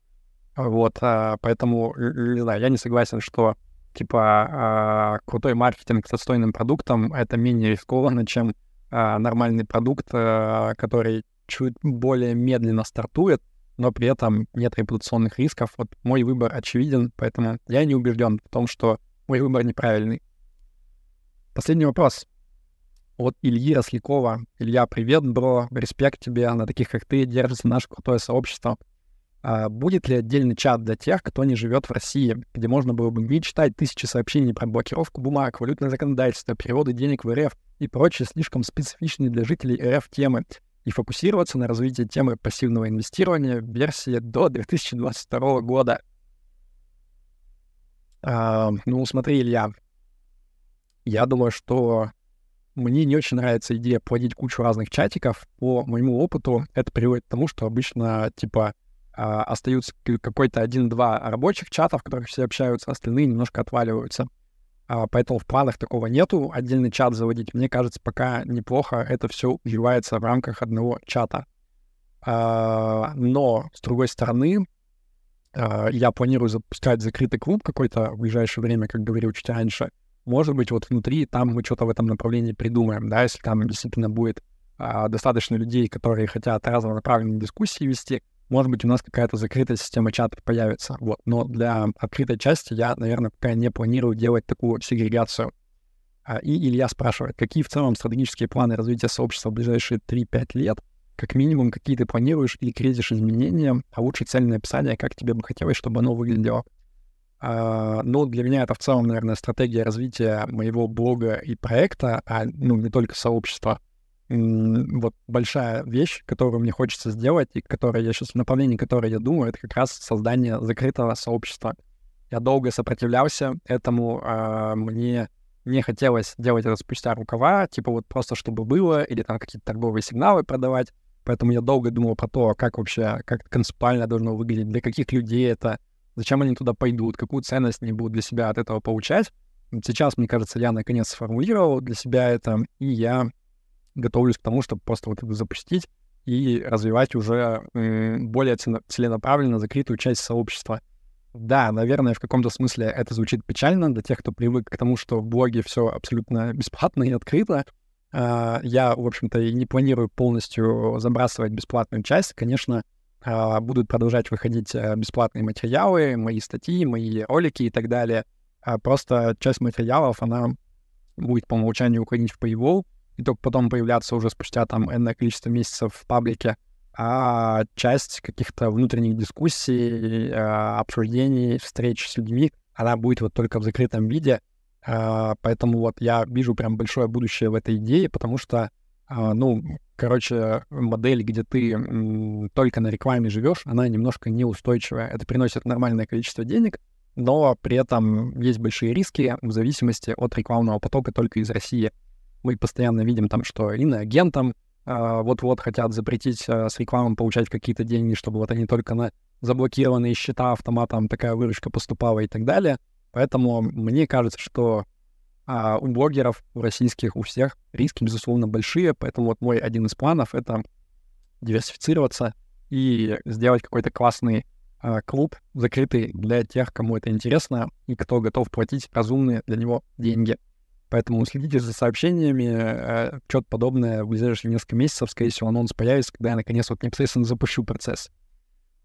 Вот, а, поэтому, не знаю, я не согласен, что типа а, крутой маркетинг с отстойным продуктом это менее рискованно, чем а, нормальный продукт, который чуть более медленно стартует, но при этом нет репутационных рисков. Вот мой выбор очевиден, поэтому я не убежден в том, что мой выбор неправильный. Последний вопрос. От Ильи Рослякова. Илья, привет, бро. Респект тебе. На таких, как ты, держится наше крутое сообщество. А будет ли отдельный чат для тех, кто не живет в России, где можно было бы не читать тысячи сообщений про блокировку бумаг, валютное законодательство, переводы денег в РФ и прочие слишком специфичные для жителей РФ темы, и фокусироваться на развитии темы пассивного инвестирования в версии до 2022 года? А, ну, смотри, Илья, я думаю, что мне не очень нравится идея плодить кучу разных чатиков. По моему опыту это приводит к тому, что обычно, типа, а, остаются какой-то один-два рабочих чата, в которых все общаются, остальные немножко отваливаются. А, поэтому в планах такого нету. Отдельный чат заводить, мне кажется, пока неплохо. Это все уживается в рамках одного чата. А, но, с другой стороны, я планирую запускать закрытый клуб какой-то в ближайшее время, как говорил чуть раньше. Может быть, вот внутри там мы что-то в этом направлении придумаем, да, если там действительно будет достаточно людей, которые хотят разнонаправленные дискуссии вести, может быть, у нас какая-то закрытая система чата появится. Вот. Но для открытой части я, наверное, пока не планирую делать такую сегрегацию. А, и Илья спрашивает, какие в целом стратегические планы развития сообщества в ближайшие 3-5 лет — как минимум, какие ты планируешь или кризишь изменения, а лучше цельное описание, как тебе бы хотелось, чтобы оно выглядело. А, ну, для меня это в целом, наверное, стратегия развития моего блога и проекта, а ну, не только сообщества. Вот большая вещь, которую мне хочется сделать, и которая я сейчас в направлении которой я думаю, это как раз создание закрытого сообщества. Я долго сопротивлялся этому, а, мне не хотелось делать это спустя рукава, типа вот просто чтобы было, или там какие-то торговые сигналы продавать. Поэтому я долго думал про то, как вообще, как концептуально должно выглядеть, для каких людей это, зачем они туда пойдут, какую ценность они будут для себя от этого получать. Сейчас, мне кажется, я наконец сформулировал для себя это, и я готовлюсь к тому, чтобы просто вот это запустить и развивать уже более целенаправленно закрытую часть сообщества. Да, наверное, в каком-то смысле это звучит печально для тех, кто привык к тому, что в блоге все абсолютно бесплатно и открыто. А, я, в общем-то, и не планирую полностью забрасывать бесплатную часть. Конечно, а, будут продолжать выходить э, бесплатные материалы, мои статьи, мои ролики и так далее. А просто часть материалов, она будет по умолчанию уходить в Paywall, и только потом появляться уже спустя там энное количество месяцев в паблике, а часть каких-то внутренних дискуссий, а, обсуждений, встреч с людьми, она будет вот только в закрытом виде. А, поэтому вот я вижу прям большое будущее в этой идее, потому что, а, ну, короче, модель, где ты только на рекламе живешь, она немножко неустойчивая. Это приносит нормальное количество денег, но при этом есть большие риски в зависимости от рекламного потока только из России. Мы постоянно видим там, что иноагентам э, вот-вот хотят запретить э, с рекламой получать какие-то деньги, чтобы вот они только на заблокированные счета автоматом такая выручка поступала и так далее. Поэтому мне кажется, что а, у блогеров, у российских, у всех риски, безусловно, большие. Поэтому вот мой один из планов — это диверсифицироваться и сделать какой-то классный а, клуб закрытый для тех, кому это интересно и кто готов платить разумные для него деньги. Поэтому следите за сообщениями, э, что-то подобное в ближайшие несколько месяцев, скорее всего, анонс появится, когда я наконец вот непосредственно запущу процесс.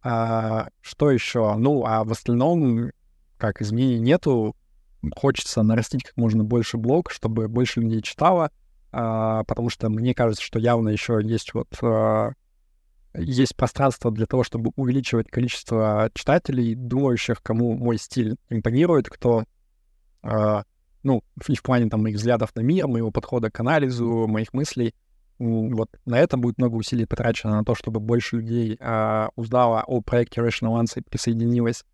А, что еще? Ну, а в остальном, как изменений нету, хочется нарастить как можно больше блог, чтобы больше людей читало, а, потому что мне кажется, что явно еще есть вот а, есть пространство для того, чтобы увеличивать количество читателей, думающих, кому мой стиль импонирует, кто, э, ну, в, в плане там моих взглядов на мир, моего подхода к анализу, моих мыслей. Вот на это будет много усилий потрачено на то, чтобы больше людей э, узнало о проекте Rational Answer и присоединилось.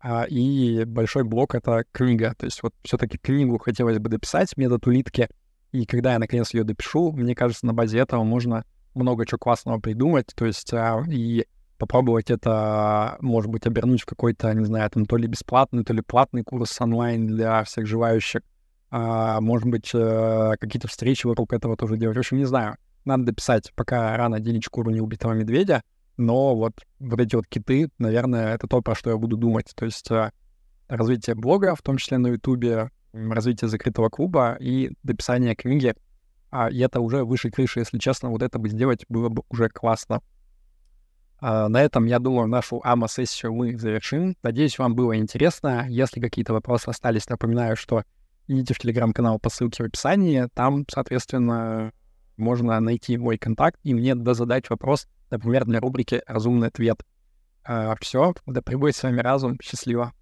А, и большой блок — это книга. То есть вот все таки книгу хотелось бы дописать, метод улитки. И когда я наконец ее допишу, мне кажется, на базе этого можно много чего классного придумать, то есть а, и попробовать это, может быть, обернуть в какой-то, не знаю, там то ли бесплатный, то ли платный курс онлайн для всех желающих, а, может быть, а, какие-то встречи вокруг этого тоже делать. В общем, не знаю. Надо дописать, пока рано делить шкуру неубитого медведя, но вот, вот эти вот киты, наверное, это то, про что я буду думать. То есть а, развитие блога, в том числе на Ютубе, развитие закрытого клуба и дописание книги — а, и это уже выше крыши, если честно, вот это бы сделать было бы уже классно. А, на этом, я думаю, нашу АМА-сессию мы завершим. Надеюсь, вам было интересно. Если какие-то вопросы остались, напоминаю, что идите в телеграм-канал по ссылке в описании. Там, соответственно, можно найти мой контакт и мне задать вопрос, например, для рубрики «Разумный ответ». А, все, да пребудет с вами разум. Счастливо.